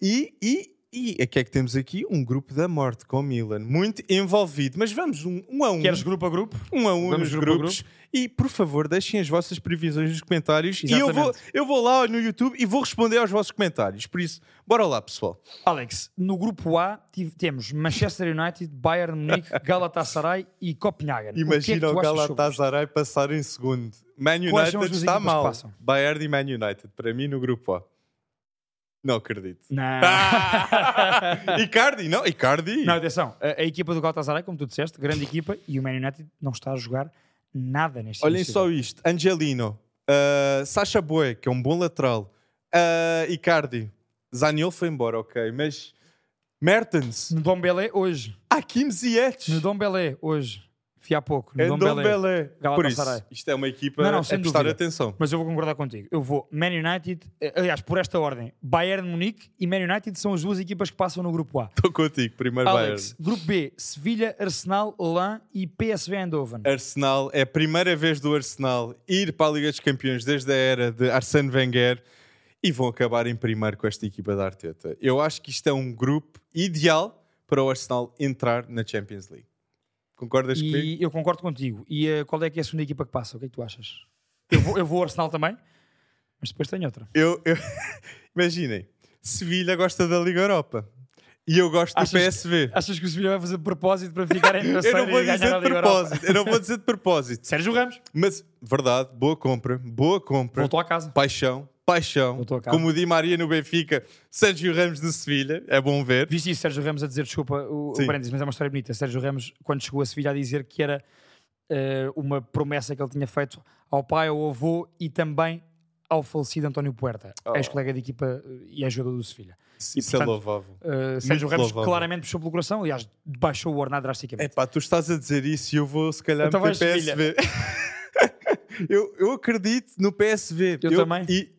E, e, e aqui é que temos aqui um grupo da morte com o Milan, muito envolvido. Mas vamos um, um a um. Queres grupo a grupo? um a um Vamos nos grupo grupos. E por favor, deixem as vossas previsões nos comentários. E eu vou, Exatamente. eu vou lá no YouTube e vou responder aos vossos comentários. Por isso, bora lá, pessoal. Alex, no grupo A tive- temos Manchester United, Bayern Munique, Galatasaray e Copenhagen. o que é que Imagina o? Galatasaray passar em segundo. Man United está que mal. Bayern e Man United, para mim, no grupo A. Não acredito. Não. Icardi, não, Icardi. Não, atenção. A, a equipa do Galatasaray, como tu disseste, grande equipa, e o Man United não está a jogar nada neste Olhem só isto: Angelino, uh, Sacha Boe, que é um bom lateral, uh, Icardi, Zaniol foi embora, ok, mas Mertens, No Dom Belé, hoje. Hakim Ziyech, No Dom Belé, hoje. Fui há pouco. No é Dom Dom Belé. Belé. Por isso, isto é uma equipa Não, não, a prestar dúvida. atenção. Mas eu vou concordar contigo. Eu vou Man United, eh, aliás, por esta ordem, Bayern Munique e Man United são as duas equipas que passam no grupo A. Estou contigo, primeiro Alex, grupo B, Sevilha, Arsenal, Lan e PSV Eindhoven. Bayern. Arsenal, é a primeira vez do Arsenal ir para a Liga dos Campeões desde a era de Arsène Wenger e vão acabar em primeiro com esta equipa da Arteta. Eu acho que isto é um grupo ideal para o Arsenal entrar na Champions League. Concordas comigo? Eu concordo contigo. E eh, qual é que é a segunda equipa que passa? O que é que tu achas? Eu vou, eu vou ao Arsenal também, mas depois tenho outra. Eu, eu- Imaginem, Sevilha gosta da Liga Europa e eu gosto Achas do PSV. Achas que o Sevilha vai fazer de propósito para ficar em Eu não vou dizer de propósito, eu não vou dizer de propósito, Sérgio Ramos mas verdade, boa compra, boa compra, voltou à casa. paixão, paixão, como o Di Maria no Benfica, Sérgio Ramos no Sevilha, é bom ver. Viste isso, Sérgio Ramos a dizer, desculpa o, o parênteses, mas é uma história bonita. Sérgio Ramos, quando chegou a Sevilha, a dizer que era eh, uma promessa que ele tinha feito ao pai, ao avô e também ao falecido António Puerta, Oh. ex-colega de equipa eh, e jogador do Sevilha. Isso portanto, é louvável. Uh, Sérgio Muito Ramos louvável. claramente puxou pelo coração, aliás, baixou o ordenado É drasticamente. pá, tu estás a dizer isso e eu vou se calhar Então meter vais PSV. eu, eu acredito no PSV. Eu também. E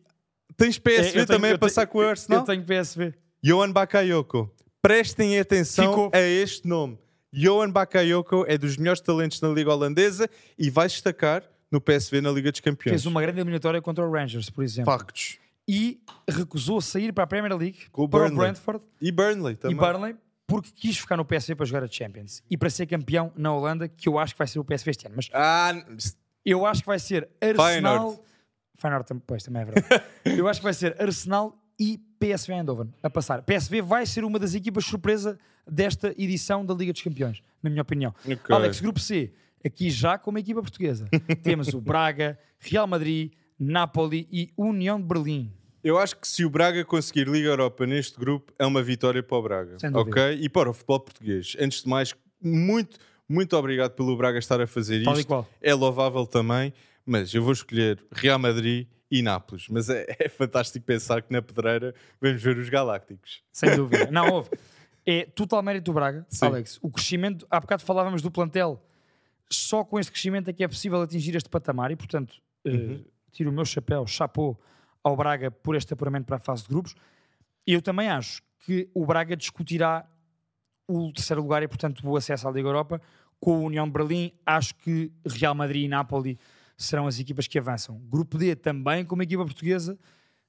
tens É, PSV tenho- também eu a passar tenho- com o Arsenal? Eu tenho PSV. Johan Bakayoko. Prestem atenção Ficou. a este nome. Johan Bakayoko é dos melhores talentos na Liga Holandesa e vai destacar no PSV na Liga dos Campeões. Fez uma grande eliminatória contra o Rangers, por exemplo. Factos. E recusou sair para a Premier League, Com o para o Burnley. Brentford E Burnley também. e Burnley, porque quis ficar no PSV para jogar a Champions e para ser campeão na Holanda, que eu acho que vai ser o PSV este ano. Mas Ah, eu acho que vai ser Arsenal. Feyenoord. Feyenoord, tam- pois, também é verdade. eu acho que vai ser Arsenal e PSV Eindhoven a passar. PSV vai ser uma das equipas surpresa desta edição da Liga dos Campeões, na minha opinião. Ok. Alex, grupo C, aqui já como equipa portuguesa. Temos o Braga, Real Madrid, Napoli e União de Berlim. Eu acho que se o Braga conseguir Liga Europa neste grupo, é uma vitória para o Braga. Ok? E para o futebol português. Antes de mais, muito, muito obrigado pelo Braga estar a fazer Tal isto. É louvável também, mas eu vou escolher Real Madrid e Nápoles. Mas é, é fantástico pensar que na pedreira vamos ver os Galácticos. Sem dúvida. Não, houve. É total mérito do Braga, Sim. Alex. O crescimento, há bocado falávamos do plantel, só com este crescimento é que é possível atingir este patamar e, portanto, eh, Uhum. tiro o meu chapéu, chapô ao Braga por este apuramento para a fase de grupos. Eu também acho que o Braga discutirá o terceiro lugar e, portanto, o acesso à Liga Europa com o União Berlim. Acho que Real Madrid e Napoli serão as equipas que avançam. Grupo D também com uma equipa portuguesa.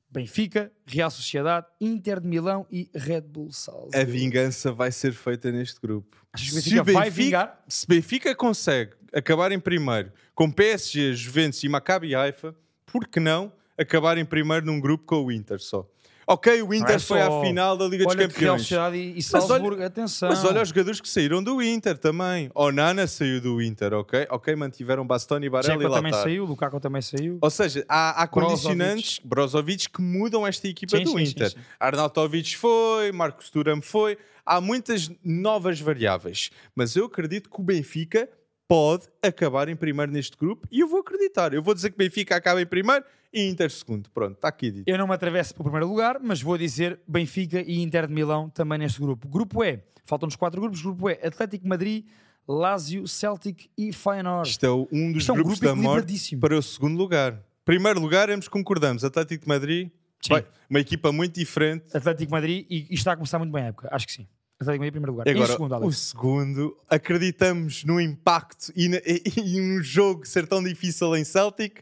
Benfica, Real Sociedade, Inter de Milão e Red Bull Salzburg. A vingança vai ser feita neste grupo. Achas que o Benfica vai vingar? Se Benfica consegue acabar em primeiro com PSG, Juventus e Maccabi Haifa, por que não acabar em primeiro num grupo com o Inter só? Ok, o Inter é foi à final da Liga dos Olha Campeões. E e Mas Salzburgo, atenção. Mas olha os jogadores que saíram do Inter também. Onana saiu do Inter, ok? Ok, mantiveram Bastoni, Barella e Dzeko também Latar. saiu, Lukaku também saiu. Ou seja, há, há condicionantes, Brozovic, que mudam esta equipa Sim, do sim, Inter. sim, sim. Arnautovic foi, Marcos Thuram foi. Há muitas novas variáveis. Mas eu acredito que o Benfica pode acabar em primeiro neste grupo e eu vou acreditar. Eu vou dizer que Benfica acaba em primeiro e Inter segundo. Pronto, está aqui dito. Eu não me atravesso para o primeiro lugar, mas vou dizer Benfica e Inter de Milão também neste grupo. Grupo E, faltam-nos quatro grupos. Grupo E, Atlético Madrid, Lazio, Celtic e Feyenoord. Isto é um dos Isto é um grupos grupo da morte para o segundo lugar. Primeiro lugar, ambos concordamos. Atlético de Madrid, vai, uma equipa muito diferente. Atlético Madrid e, e está a começar muito bem a época. Acho que sim. Atlético Madrid em primeiro lugar. E em agora, segundo, o Alex. segundo, acreditamos no impacto e, na- e, e um jogo ser tão difícil em Celtic?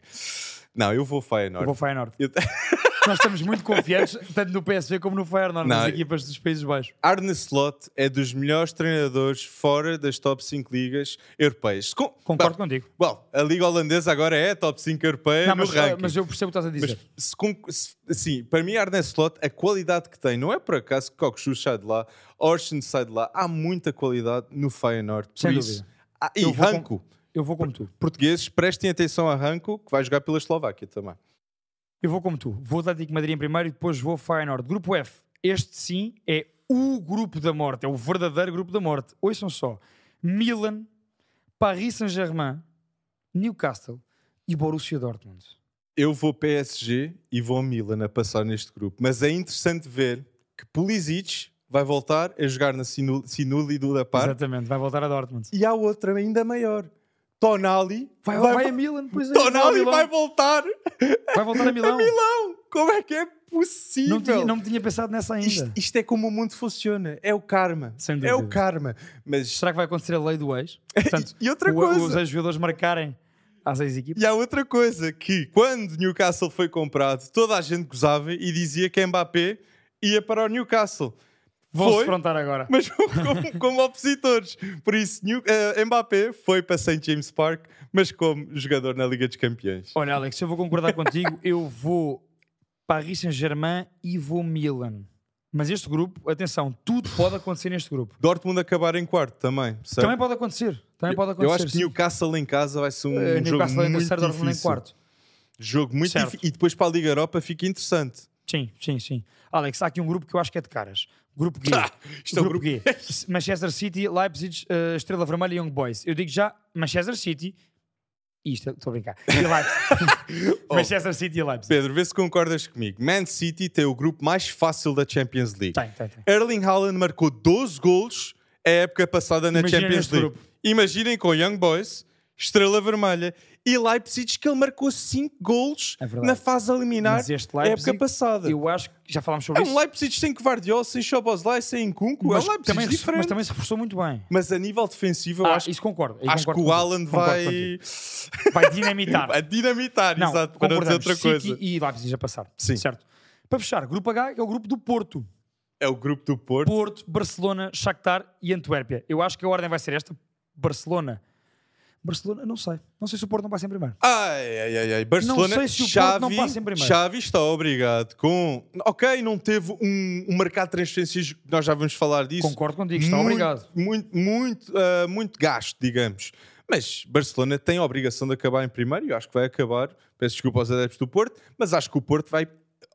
Não, eu vou Eu Feyenoord. vou Feyenoord. Eu- Nós estamos muito confiantes, tanto no PSV como no Feyenoord, nas equipas dos Países Baixos. Arne Slot é dos melhores treinadores fora das top 5 ligas europeias. Com, Concordo Bom, contigo. Bom, a Liga Holandesa agora é top 5 europeia Não, mas, ranking. mas eu percebo o que estás a dizer. Mas se se- assim, para mim, Arne Slot, a qualidade que tem, não é por acaso que Kokshu sai de lá, Orshin sai de lá, há muita qualidade no Feyenoord. Por Sem isso, dúvida. Ah, e Eu vou com- Ranko. Eu vou como tu. Portugueses, prestem atenção a Ranko, que vai jogar pela Eslováquia também. Eu vou como tu. Vou Atlético Madrid em primeiro e depois vou Feyenoord. Grupo F. Este sim é o grupo da morte. É o verdadeiro grupo da morte. Ouçam só. Milan, Paris Saint-Germain, Newcastle e Borussia Dortmund. Eu vou PSG e vou Milan a passar neste grupo. Mas é interessante ver que Pulisic vai voltar a jogar na Sinu- Sinuli do da Par. Exatamente. Vai voltar a Dortmund. E há outra ainda maior. Tonali Vai, vai, a Milan, pois é. vai a Tonali Milão. vai voltar Vai voltar a Milão. Milão. Como é que é possível? Não, tinha, não me tinha pensado nessa ainda. Isto, isto é como o mundo funciona. É o karma. É o karma. Mas Será que vai acontecer a lei do ex? Portanto, E outra o- coisa. os ex-jogadores marcarem às ex-equipes. E há outra coisa, que quando Newcastle foi comprado, toda a gente gozava e dizia que Mbappé ia para o Newcastle. Vão-se Foi, frontar agora. mas como, como opositores. Por isso, New- eh, Mbappé foi para St. James Park, mas como jogador na Liga dos Campeões. Olha, Alex, eu vou concordar contigo. Eu vou Paris Saint-Germain e vou Milan. Mas este grupo, atenção, tudo pode acontecer neste grupo. Dortmund acabar em quarto também. certo? Também pode acontecer. Também pode acontecer. Eu acho que. Newcastle em casa vai ser um Eh, jogo Newcastle em muito terceiro, Dortmund em difícil. quarto. Jogo muito Certo. difícil. E depois para a Liga Europa fica interessante. Sim, sim, sim. Alex, há aqui um grupo que eu acho que é de caras. Grupo G. Ah, isto é grupo G. Manchester City, Leipzig, eh, Estrela Vermelha e Young Boys. Eu digo já Manchester City. Isto, estou a brincar. E Leipzig. Oh. Manchester City e Leipzig. Pedro, vê se concordas comigo. Man City tem o grupo mais fácil da Champions League. Tem, tem, tem. Erling Haaland marcou 12 golos a época passada na Imaginem Champions League. grupo. Imaginem com Young Boys, Estrela Vermelha e Leipzig que ele marcou 5 golos É na fase a eliminar a Leipzig, época passada. Eu acho que já falámos É sobre um isso. Leipzig sem Guardiola, sem Szoboszlai, sem Nkunku. Mas é um Leipzig também, diferente. mas também se reforçou muito bem. Mas a nível defensivo, eu Ah, acho, isso concordo. Aí acho que concordo o contigo. Haaland Concordo vai... vai dinamitar. a dinamitar, Não, exato, para dizer outra City coisa. e Leipzig já passaram. Sim. Certo. Para fechar, grupo H que é o grupo do Porto. É o grupo do Porto. Porto, Barcelona, Shakhtar e Antuérpia. Eu acho que a ordem vai ser esta. Barcelona. Barcelona, não sei. Não sei se o Porto não passa em primeiro. Ai, ai, ai, ai. Barcelona, sei se o Porto Xavi, não. Xavi está obrigado com... Ok, não teve um, um mercado de transferências, nós já vamos falar disso. Concordo contigo, está muito, obrigado. Muito, muito, ah, muito gasto, digamos. Mas Barcelona tem a obrigação de acabar em primeiro e eu acho que vai acabar. Peço desculpa aos adeptos do Porto, mas acho que o Porto vai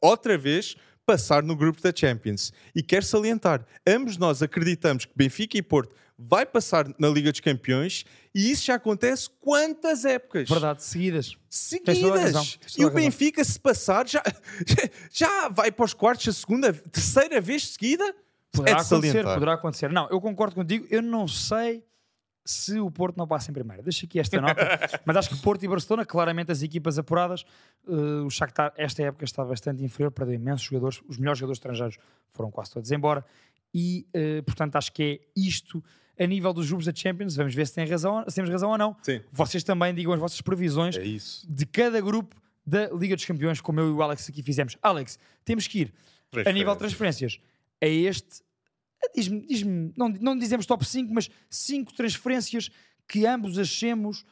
outra vez passar no grupo da Champions. E quero salientar, ambos nós acreditamos que Benfica e Porto vai passar na Liga dos Campeões e isso já acontece quantas épocas? Verdade, seguidas. Seguidas. E o. Benfica, se passar, já, já vai para os quartos a segunda, terceira vez seguida? Poderá é acontecer, salientar. poderá acontecer. Não, eu concordo contigo. Eu não sei se o Porto não passa em primeiro. Deixa aqui esta nota. mas acho que Porto e Barcelona, claramente as equipas apuradas. eh, o Shakhtar, esta época, está bastante inferior, perdeu imensos jogadores. Os melhores jogadores estrangeiros foram quase todos embora. E, eh, portanto, acho que é isto a nível dos grupos da Champions. Vamos ver se, tem razão, se temos razão ou não. Sim. Vocês também digam as vossas previsões É de cada grupo da Liga dos Campeões, como eu e o Alex aqui fizemos. Alex, temos que ir a nível de transferências a este. Diz-me, diz-me, não, não dizemos top 5, mas 5 transferências que ambos achemos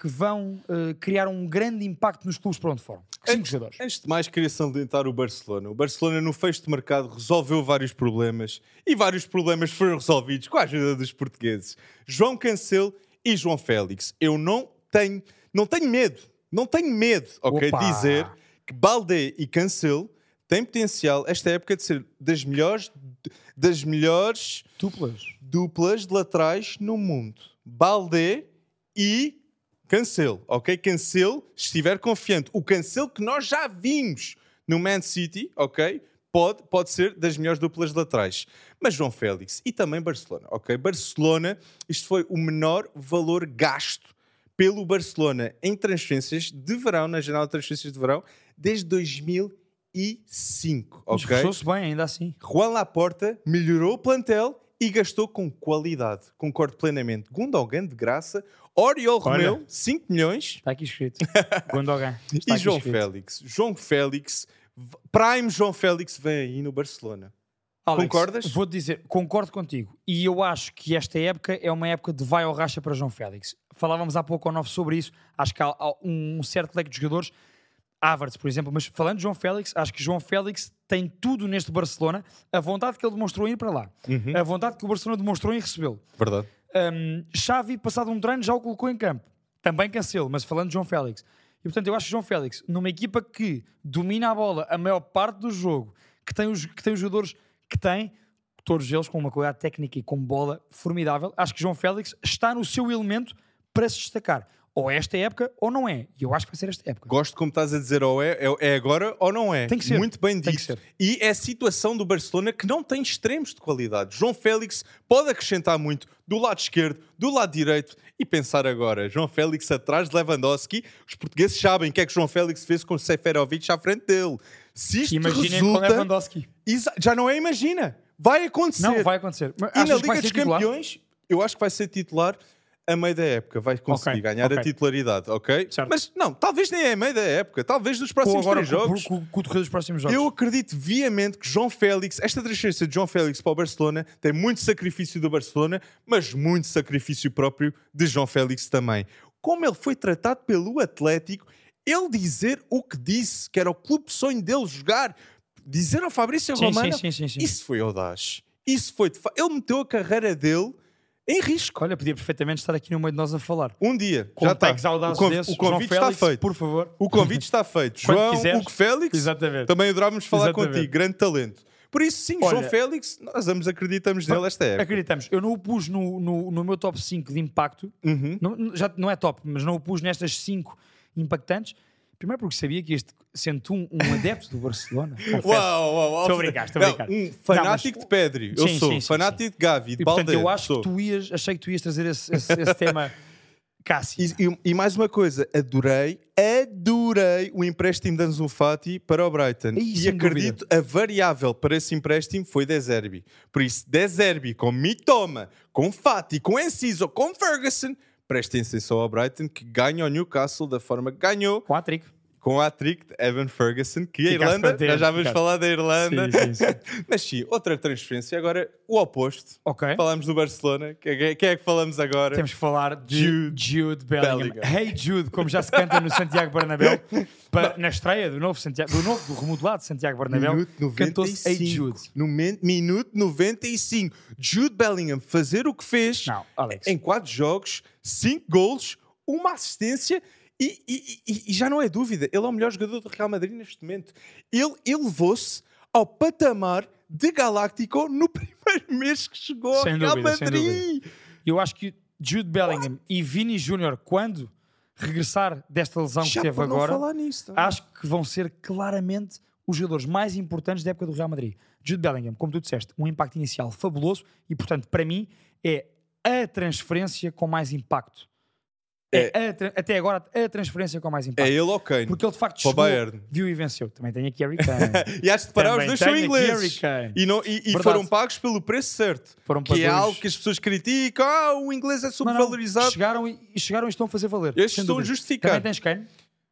que vão eh, criar um grande impacto nos clubes para onde foram. 5 Antes- jogadores. Antes de mais, queria salientar o Barcelona. O Barcelona, no fecho de mercado, resolveu vários problemas e vários problemas foram resolvidos com a ajuda dos portugueses. João Cancelo e João Félix. Eu não tenho, não tenho medo, não tenho medo, ok, Opa! de dizer que Balde e Cancelo têm potencial, esta época, de ser das melhores, das melhores Duplas. duplas de laterais no mundo. Balde e Cancelo, ok? Cancelo, se estiver confiante. O Cancelo que nós já vimos no Man City, ok? Pode, pode ser das melhores duplas laterais. Mas João Félix e também Barcelona, ok? Barcelona, isto foi o menor valor gasto pelo Barcelona em transferências de verão, na janela de transferências de verão, desde 2005, Mas ok? fechou-se bem, ainda assim. Juan Laporta melhorou o plantel e gastou com qualidade. Concordo plenamente. Gundogan de graça, Oriol. Romeu, 5 milhões Está aqui escrito. Gundogan. Está e João escrito. Félix. João Félix, Prime João Félix vem aí no Barcelona. Alex, Concordas? Vou-te dizer, concordo contigo. E eu acho que esta época é uma época de vai ou racha para João Félix. Falávamos há pouco ao novo sobre isso. Acho que há, há um certo leque de jogadores, Havertz, por exemplo, mas falando de João Félix, acho que João Félix tem tudo neste Barcelona, a vontade que ele demonstrou em ir para lá, Uhum. a vontade que o Barcelona demonstrou em recebê-lo. Verdade. Um, Xavi, passado um treino, já o colocou em campo. Também cancelo, mas falando de João Félix. E portanto, eu acho que João Félix, numa equipa que domina a bola a maior parte do jogo, que tem os, que tem os jogadores que tem, todos eles com uma qualidade técnica e com bola formidável, acho que João Félix está no seu elemento para se destacar. Ou é esta época ou não é. E eu acho que vai ser esta época. Gosto como estás a dizer, ou é, é, é agora ou não é. Tem que ser. Muito bem Tem que dito. ser. E é a situação do Barcelona que não tem extremos de qualidade. João Félix pode acrescentar muito do lado esquerdo, do lado direito e pensar agora, João Félix atrás de Lewandowski. Os portugueses sabem o que é que João Félix fez com o Seferovic à frente dele. Se isto Imaginem com resulta, Lewandowski. Exa- já não é imagina. Vai acontecer. Não, vai acontecer. Mas E na Liga dos titular? Campeões, eu acho que vai ser titular a meio da época. Vai conseguir Ok, ganhar a ok. titularidade, ok? Certo. Mas não, talvez nem é a meio da época. Talvez nos próximos agora três com, jogos. com, com dos próximos jogos. Eu acredito viamente que João Félix, esta transferência de João Félix para o Barcelona, tem muito sacrifício do Barcelona, mas muito sacrifício próprio de João Félix também. Como ele foi tratado pelo Atlético, ele dizer o que disse, que era o clube de sonho dele jogar, dizer ao Fabrício Romano, sim, sim, sim, sim. isso foi audaz. Isso foi de fa... Ele meteu a carreira dele em risco. Olha, podia perfeitamente estar aqui no meio de nós a falar. Um dia. Com já está. audazes O, conv- desses, o convite João Félix, está feito. por favor. O convite está feito. João quiseres. Hugo Félix, Exatamente. também adorávamos falar Exatamente. contigo. Grande talento. Por isso, sim, João Olha- Félix, nós ambos acreditamos nele esta época. Acreditamos. Eu não o pus no, no, no meu top 5 de impacto. Uhum. Não- já não é top, mas não o pus nestas 5 impactantes. Primeiro porque sabia que este, sendo um, um adepto do Barcelona, confesso, Uau, uau, uau. Estou a brincar, estou a Não, brincar. Um fanático de Pedri. Eu Sim, sou. sim, sim, fanático de Gavi, de e portanto Balde. eu acho sou. que tu ias, achei que tu ias trazer esse, esse- esse tema Cássio. E, e- e mais uma coisa, adorei, adorei o empréstimo de Ansu Fati para o Brighton. Ih, e sem acredito a variável para esse empréstimo foi De Zerbi. Por isso, De Zerbi com Mitoma, com Fati, com Enciso, com Ferguson, prestem atenção ao Brighton que ganha o Newcastle da forma que ganhou Com a trick. Com a de Evan Ferguson, que a Irlanda, para nós já vamos falar da Irlanda. Sim, sim, sim. Mas sim, outra transferência. Agora, o oposto. Ok. Falamos do Barcelona. Quem é quem é que falamos agora? Temos que falar de Jude Jude, Bellingham. Bellingham. Hey Jude, como já se canta no Santiago Bernabéu, pa- na estreia do novo Santiago, do novo, do remodelado Santiago Bernabéu, cantou-se Hey 95. Jude. No minuto 95. Jude Bellingham fazer o que fez Não, em 4 jogos, 5 golos, uma assistência e, e- e- já não é dúvida, ele é o melhor jogador do Real Madrid neste momento. Ele elevou-se ao patamar de Galáctico no primeiro mês que chegou ao Sem Real dúvida, Madrid. Eu acho que Jude Bellingham e Vini Júnior, quando regressar desta lesão Já que teve agora, acho que vão ser claramente os jogadores mais importantes da época do Real Madrid. Jude Bellingham, como tu disseste, um impacto inicial fabuloso e, portanto, para mim, é a transferência com mais impacto. É a tra- até agora a transferência com mais É impacto. ele ou Kane? Porque ele de facto chegou, viu e venceu. Também tem aqui Harry Kane. E has de parar, os dois são ingleses. Kane. E, não, e, e foram pagos pelo preço certo. Foram que é algo que as pessoas criticam. Ah, o inglês é Não, não, subvalorizado. chegaram e, chegaram e estão a fazer valer. Estes estão a justificar. Também tens Kane?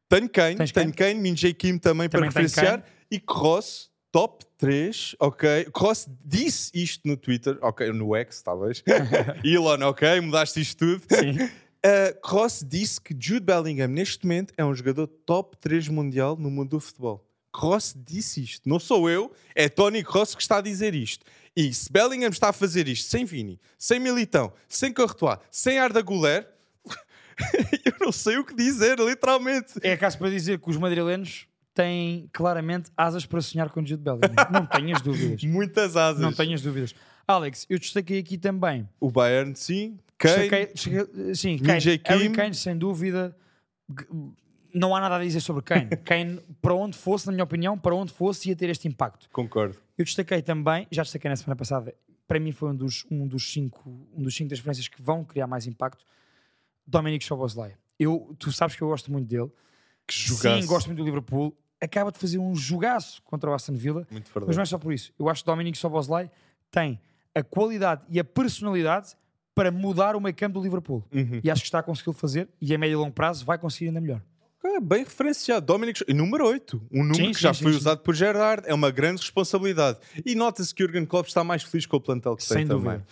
Tenho Kane, Tens tenho Kane, Minjay Kim também, Também para referenciar. E Cross, top 3, ok. Cross disse isto no Twitter, ok, no X, talvez. Elon, ok, mudaste isto tudo. Sim. Uh, Cross disse que Jude Bellingham, neste momento, é um jogador top 3 mundial no mundo do futebol. Cross disse isto. Não sou eu, é Tony Cross que está a dizer isto. E se Bellingham está a fazer isto sem Vini, sem Militão, sem Courtois, sem Arda Güler, eu não sei o que dizer, literalmente. É acaso para dizer que os madrilenos têm claramente asas para sonhar com Jude Bellingham. Não tenhas dúvidas. Muitas asas. Não tenhas dúvidas. Alex, eu destaquei aqui também O Bayern, sim, Kane, destaquei- sim, Kane, Harry. Kane, sem dúvida. Não há nada a dizer sobre Kane. Kane, para onde fosse, na minha opinião, para onde fosse, ia ter este impacto. concordo. Eu destaquei também, já destaquei na semana passada, para mim foi um dos, um dos, cinco, um dos cinco transferências que vão criar mais impacto, Dominic Szoboszlai. Eu, tu sabes que eu gosto muito dele. Que Sim, jogaço. gosto muito do Liverpool. Acaba de fazer um jogaço contra o Aston Villa. Muito Mas verdade. não é só por isso. Eu acho que Dominic Soboslai tem a qualidade e a personalidade para mudar o meio campo do Liverpool. Uhum. E acho que está a conseguir fazer e a médio e longo prazo vai conseguir ainda melhor. É bem referenciado. Dominic, número 8. Um número Sim, que já sim, foi sim, usado por Gerrard. É uma grande responsabilidade. E nota-se que Jurgen Klopp está mais feliz com o plantel que Sem tem dúvida. também.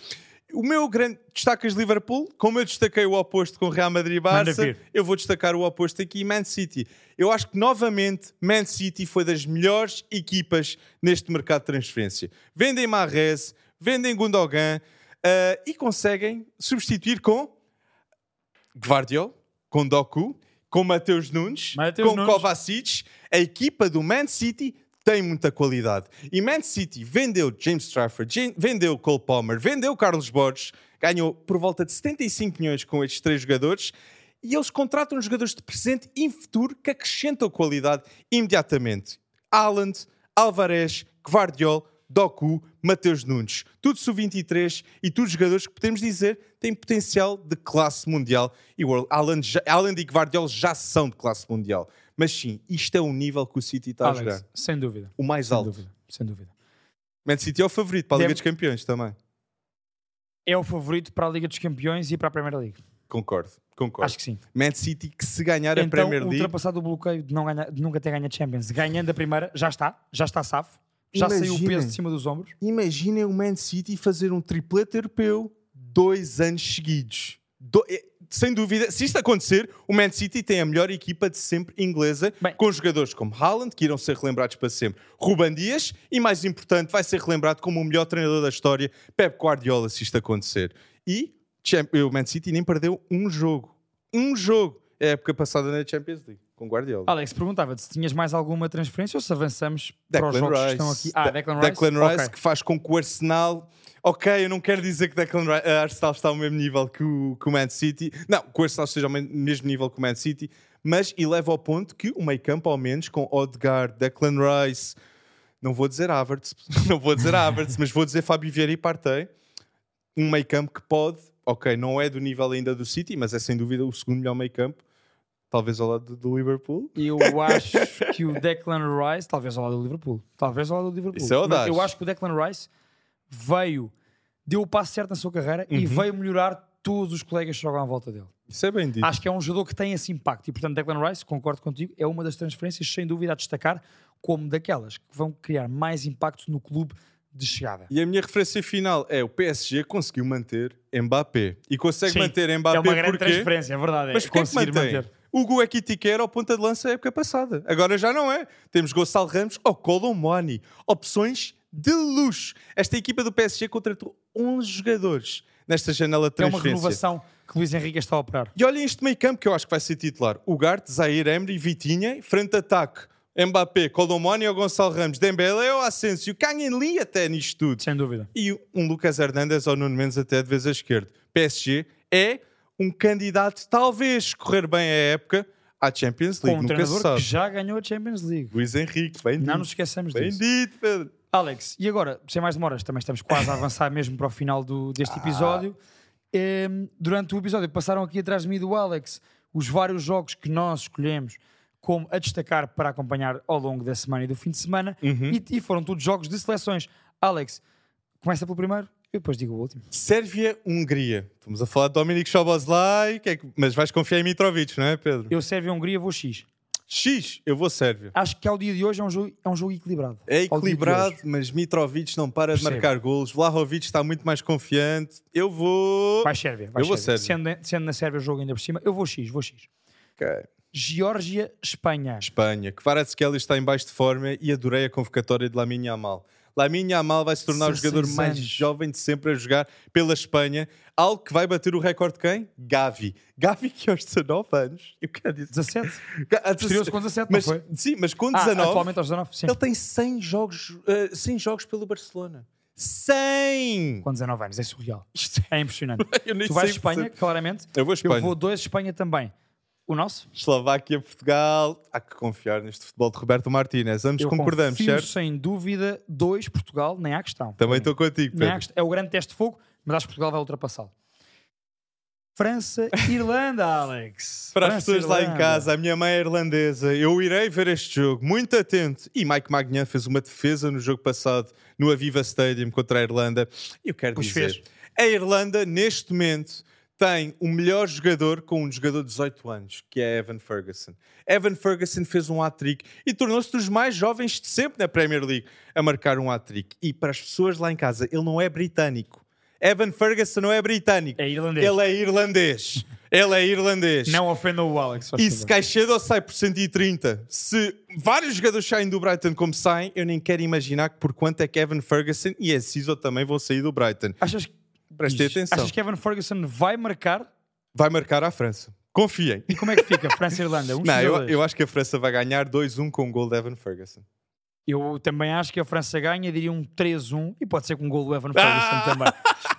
O meu grande destacas de Liverpool, como eu destaquei o oposto com Real Madrid e Barça, eu vou destacar o oposto aqui, Man City. Eu acho que novamente Man City foi das melhores equipas neste mercado de transferência. Vendem Mahrez, vendem Gundogan eh, e conseguem substituir com Guardiol, com Doku, com Mateus Nunes, Mateus com Nunes. Kovacic. A equipa do Man City tem muita qualidade. E Man City vendeu James Trafford, vendeu Cole Palmer, vendeu Carlos Borges, ganhou por volta de 75 milhões com estes três jogadores. E eles contratam jogadores de presente e futuro que acrescentam qualidade imediatamente. Haaland, Alvarez, Guardiol, Doku, Mateus Nunes. Tudo sub-23 e todos jogadores que podemos dizer têm potencial de classe mundial. E o Haaland, já- Haaland e Guardiol já são de classe mundial. Mas sim, isto é o nível que o City está a Alex, jogar. sem dúvida. O mais Sem alto. dúvida. Sem dúvida. Man City é o favorito para a Liga Deve- dos Campeões também. É o favorito para a Liga dos Campeões e para a Primeira Liga. Concordo, concordo. Acho que sim. Man City que se ganhar a então, Premier League... ultrapassado o bloqueio de, não ganhar- de nunca ter ganho a Champions, ganhando a primeira, já está, já está safo, já saiu o Imaginem. peso de cima dos ombros. Imaginem o Man City fazer um triplete europeu dois anos seguidos. Do- é- Sem dúvida, se isto acontecer, o Man City tem a melhor equipa de sempre inglesa, Bem- com jogadores como Haaland, que irão ser relembrados para sempre, Ruban Dias, e mais importante, vai ser relembrado como o melhor treinador da história, Pep Guardiola, se isto acontecer. E o Man City nem perdeu um jogo. Um jogo. É a época passada na Champions League, com Guardiola. Alex, perguntava-te se tinhas mais alguma transferência ou se avançamos para os Declan jogos Rice. que estão aqui. Ah, De- Declan Rice. Declan Rice Ok. que faz com que o Arsenal. Ok, eu não quero dizer que Declan Rice, a Arsenal está ao mesmo nível que o, que o Man City. Não, que o Arsenal esteja ao mesmo nível que o Man City, mas eleva ao ponto que o meio campo, ao menos, com Odegaard, Declan Rice, não vou dizer Havertz, não vou dizer Havertz, mas vou dizer Fábio Vieira e Partey, um meio campo que pode, ok, não é do nível ainda do City, mas é sem dúvida o segundo melhor meio campo, talvez ao lado do, Liverpool. Eu acho que o Declan Rice, talvez ao lado do Liverpool, talvez ao lado do Liverpool. Isso é audaz. Mas eu acho que o Declan Rice veio, deu o passo certo na sua carreira e Uhum. veio melhorar todos os colegas que jogam à volta dele. Isso é bem dito. Acho que é um jogador que tem esse impacto e, portanto, Declan Rice, concordo contigo, é uma das transferências sem dúvida a destacar como daquelas que vão criar mais impacto no clube de chegada. E a minha referência final é o PSG conseguiu manter Mbappé. E consegue Sim, manter Mbappé é uma grande porquê? transferência, é verdade. Mas é porquê que conseguir manter. O Guekitike era o ponta de lança a época passada. Agora já não é. Temos Gonçalo Ramos ou Colomwani. Opções de luxo. Esta equipa do PSG contratou 11 jogadores nesta janela de É uma transferência. renovação que Luís Henrique está a operar. E olhem este meio campo que eu acho que vai ser titular. Ugarte, Zaire, Emery, Vitinha, frente de ataque. Mbappé, Colomani ou Gonçalo Ramos, Dembélé ou Asensio, Canhen até nisto tudo. Sem dúvida. e um Lucas Hernandes ou Nuno Mendes até de vez à esquerda. PSG é um candidato, talvez, correr bem a época à Champions Com League. um Nunca se treinador que já ganhou a Champions League. Luís Henrique, bem Não dito. nos esqueçamos Bem disso. dito, Pedro. Alex, e agora, sem mais demoras, também estamos quase a avançar mesmo para o final do- deste episódio. Em, durante o episódio passaram aqui atrás de mim do Alex os vários jogos que nós escolhemos como a destacar para acompanhar ao longo da semana e do fim de semana Uhum. e, e foram todos jogos de seleções. Alex, começa pelo primeiro e depois digo o último. Sérvia-Hungria. Estamos a falar de Dominic Szoboszlai, que é que- mas vais confiar em Mitrovic, não é, Pedro? Eu Sérvia-Hungria vou X. X, eu vou Sérvia. Acho que ao dia de hoje é um jogo, é um jogo equilibrado. É de equilibrado, mas Mitrovic não para de Percebo. marcar golos. Vlahovic está muito mais confiante. Eu vou... Vai Sérvia. Vai Eu vou Sérvia. Sendo, sendo na Sérvia o jogo ainda por cima, eu vou X, vou X. Ok. Geórgia, Espanha. Espanha. Kvaratskhelia está em baixo de forma e adorei a convocatória de Lamine Yamal. Lamine Yamal vai se tornar o 16 jogador mais jovem de sempre a jogar pela Espanha. Algo que vai bater o recorde de quem? Gavi. Gavi que aos 19 anos, eu quero dizer... 17. Ga- a Estreou-se com 17, mas, não foi? Sim, mas com Ah, 19, atualmente aos 19, sim. ele tem 100 jogos, eh, 100 jogos pelo Barcelona. 100! Com 19 anos, é surreal. Isto É impressionante. Eu nem tu vais sei Espanha, claramente. Eu vou a Espanha. Eu vou dois Espanha também. O nosso? Eslováquia, Portugal. Há que confiar neste futebol de Roberto Martínez. Ambos Eu concordamos, confio, certo? sem dúvida, dois Portugal, nem há questão. Também estou contigo, Nem há Pedro. questão. É o grande teste de fogo, mas acho que Portugal vai ultrapassá-lo. França, Irlanda, Alex. Para as França, pessoas lá em Irlanda. casa, a minha mãe é irlandesa. Eu irei ver este jogo, muito atento. E Mike Magnan fez uma defesa no jogo passado no Aviva Stadium contra a Irlanda. E eu quero Pois dizer, fez. a Irlanda, neste momento, tem o melhor jogador com um jogador de 18 anos, que é Evan Ferguson. Evan Ferguson fez um hat-trick e tornou-se dos mais jovens de sempre na Premier League a marcar um hat-trick. E para as pessoas lá em casa, ele não é britânico. Evan Ferguson não é britânico. É irlandês. Ele é irlandês. Ele é irlandês. Não ofendam o Alex. E se Caicedo sai por 130, se vários jogadores saem do Brighton como saem, eu nem quero imaginar que por quanto é que Evan Ferguson e a Ciso também vão sair do Brighton. Achas, Prestem diz, atenção. achas que Evan Ferguson vai marcar? Vai marcar a França. Confiem. E como é que fica França e Irlanda? Um Não, eu, eu acho que a França vai ganhar 2-1 com o gol de Evan Ferguson. Eu também acho que a França ganha, diria um 3-1 e pode ser com um gol do Evan Ferguson Ah! também.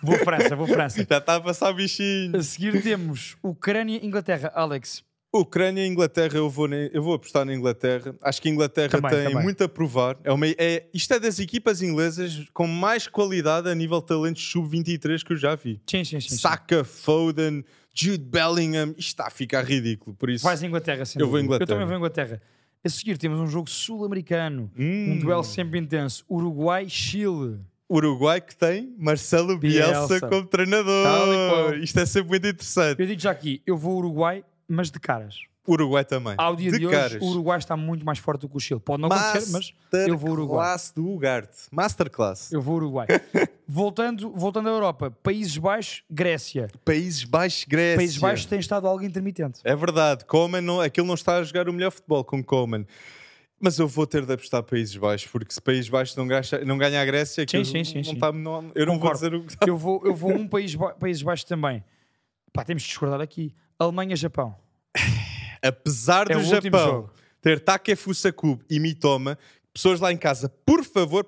Vou França, vou França. Já está a passar bichinho. A seguir temos Ucrânia e Inglaterra. Alex, Ucrânia e Inglaterra, eu vou, eu vou apostar na Inglaterra. Acho que a Inglaterra Também, tem também. muito a provar. É uma, é, isto é das equipas inglesas com mais qualidade a nível de talentos sub-23 que eu já vi. sim, sim, sim. Saka, Foden, Jude Bellingham, isto está a ficar ridículo. Por isso, Vais Inglaterra, sim. Eu vou Inglaterra. Eu também vou Inglaterra. A seguir temos um jogo sul-americano. Hum. Um duelo sempre intenso. Uruguai-Chile. Uruguai que tem Marcelo Bielsa, Bielsa. como treinador. Isto é sempre muito interessante. Eu digo já aqui, eu vou Uruguai, mas de caras. Uruguai também. Ao dia de, de hoje, caras. o Uruguai está muito mais forte do que o Chile. Pode não acontecer, mas eu vou Uruguai. Masterclass do Ugarte. Masterclass. Eu vou Uruguai. voltando, voltando à Europa, Países Baixos, Grécia. Países Baixos, Grécia. Países Baixos tem estado algo intermitente. É verdade. Coleman, não, aquele não está a jogar o melhor futebol com Coleman. Mas eu vou ter de apostar Países Baixos, porque se Países Baixos não, gacha- não ganha a Grécia, aquilo sim, sim, não sim. está- não- eu não Concordo. vou dizer o que Eu vou, eu vou um país, países Baixos também. Pá, temos de discordar aqui. Alemanha-Japão. apesar É do Japão ter Takefusa Kub e Mitoma, pessoas lá em casa, por favor,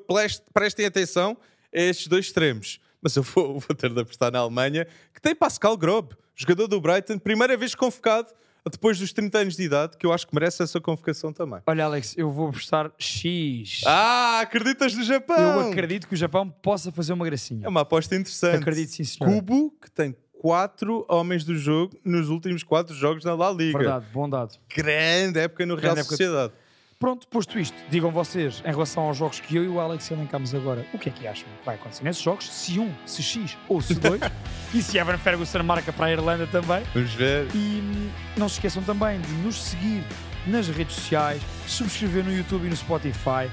prestem atenção a estes dois extremos. Mas eu vou, vou ter de apostar na Alemanha, que tem Pascal Grob, jogador do Brighton, primeira vez convocado depois dos 30 anos de idade, que eu acho que merece essa convocação também. Olha, Alex, eu vou apostar X. Ah, acreditas no Japão? eu acredito que o Japão possa fazer uma gracinha. É uma aposta interessante. Acredito, sim, senhora. Cubo, que tem quatro homens do jogo nos últimos quatro jogos na La Liga. Verdade, bom dado. Grande época no Real Grande época. Sociedade. Pronto, posto isto, digam vocês, em relação aos jogos que eu e o Alex elencamos agora, o que é que acham que vai acontecer nesses jogos? Se um, se X ou se dois. e se Evan Ferguson marca para a Irlanda também. Vamos ver. E não se esqueçam também de nos seguir nas redes sociais, subscrever no YouTube e no Spotify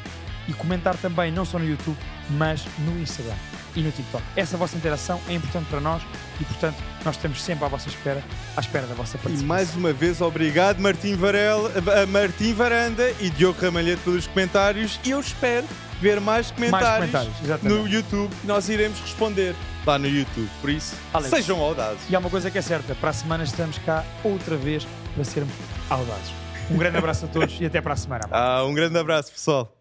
e comentar também, não só no YouTube, mas no Instagram e no TikTok. Essa vossa interação é importante para nós e, portanto, nós estamos sempre à vossa espera, à espera da vossa E participação. mais uma vez, obrigado Martim, Varela, a Martim Varanda e Diogo Ramalhete pelos comentários. E eu espero ver mais comentários, comentários, exatamente. no YouTube. Nós iremos responder lá no YouTube. Por isso, Alex. sejam audazes. E há uma coisa que é certa, para a semana estamos cá outra vez para sermos audazes. Um grande abraço a todos e até para a semana. Ah, um grande abraço, pessoal.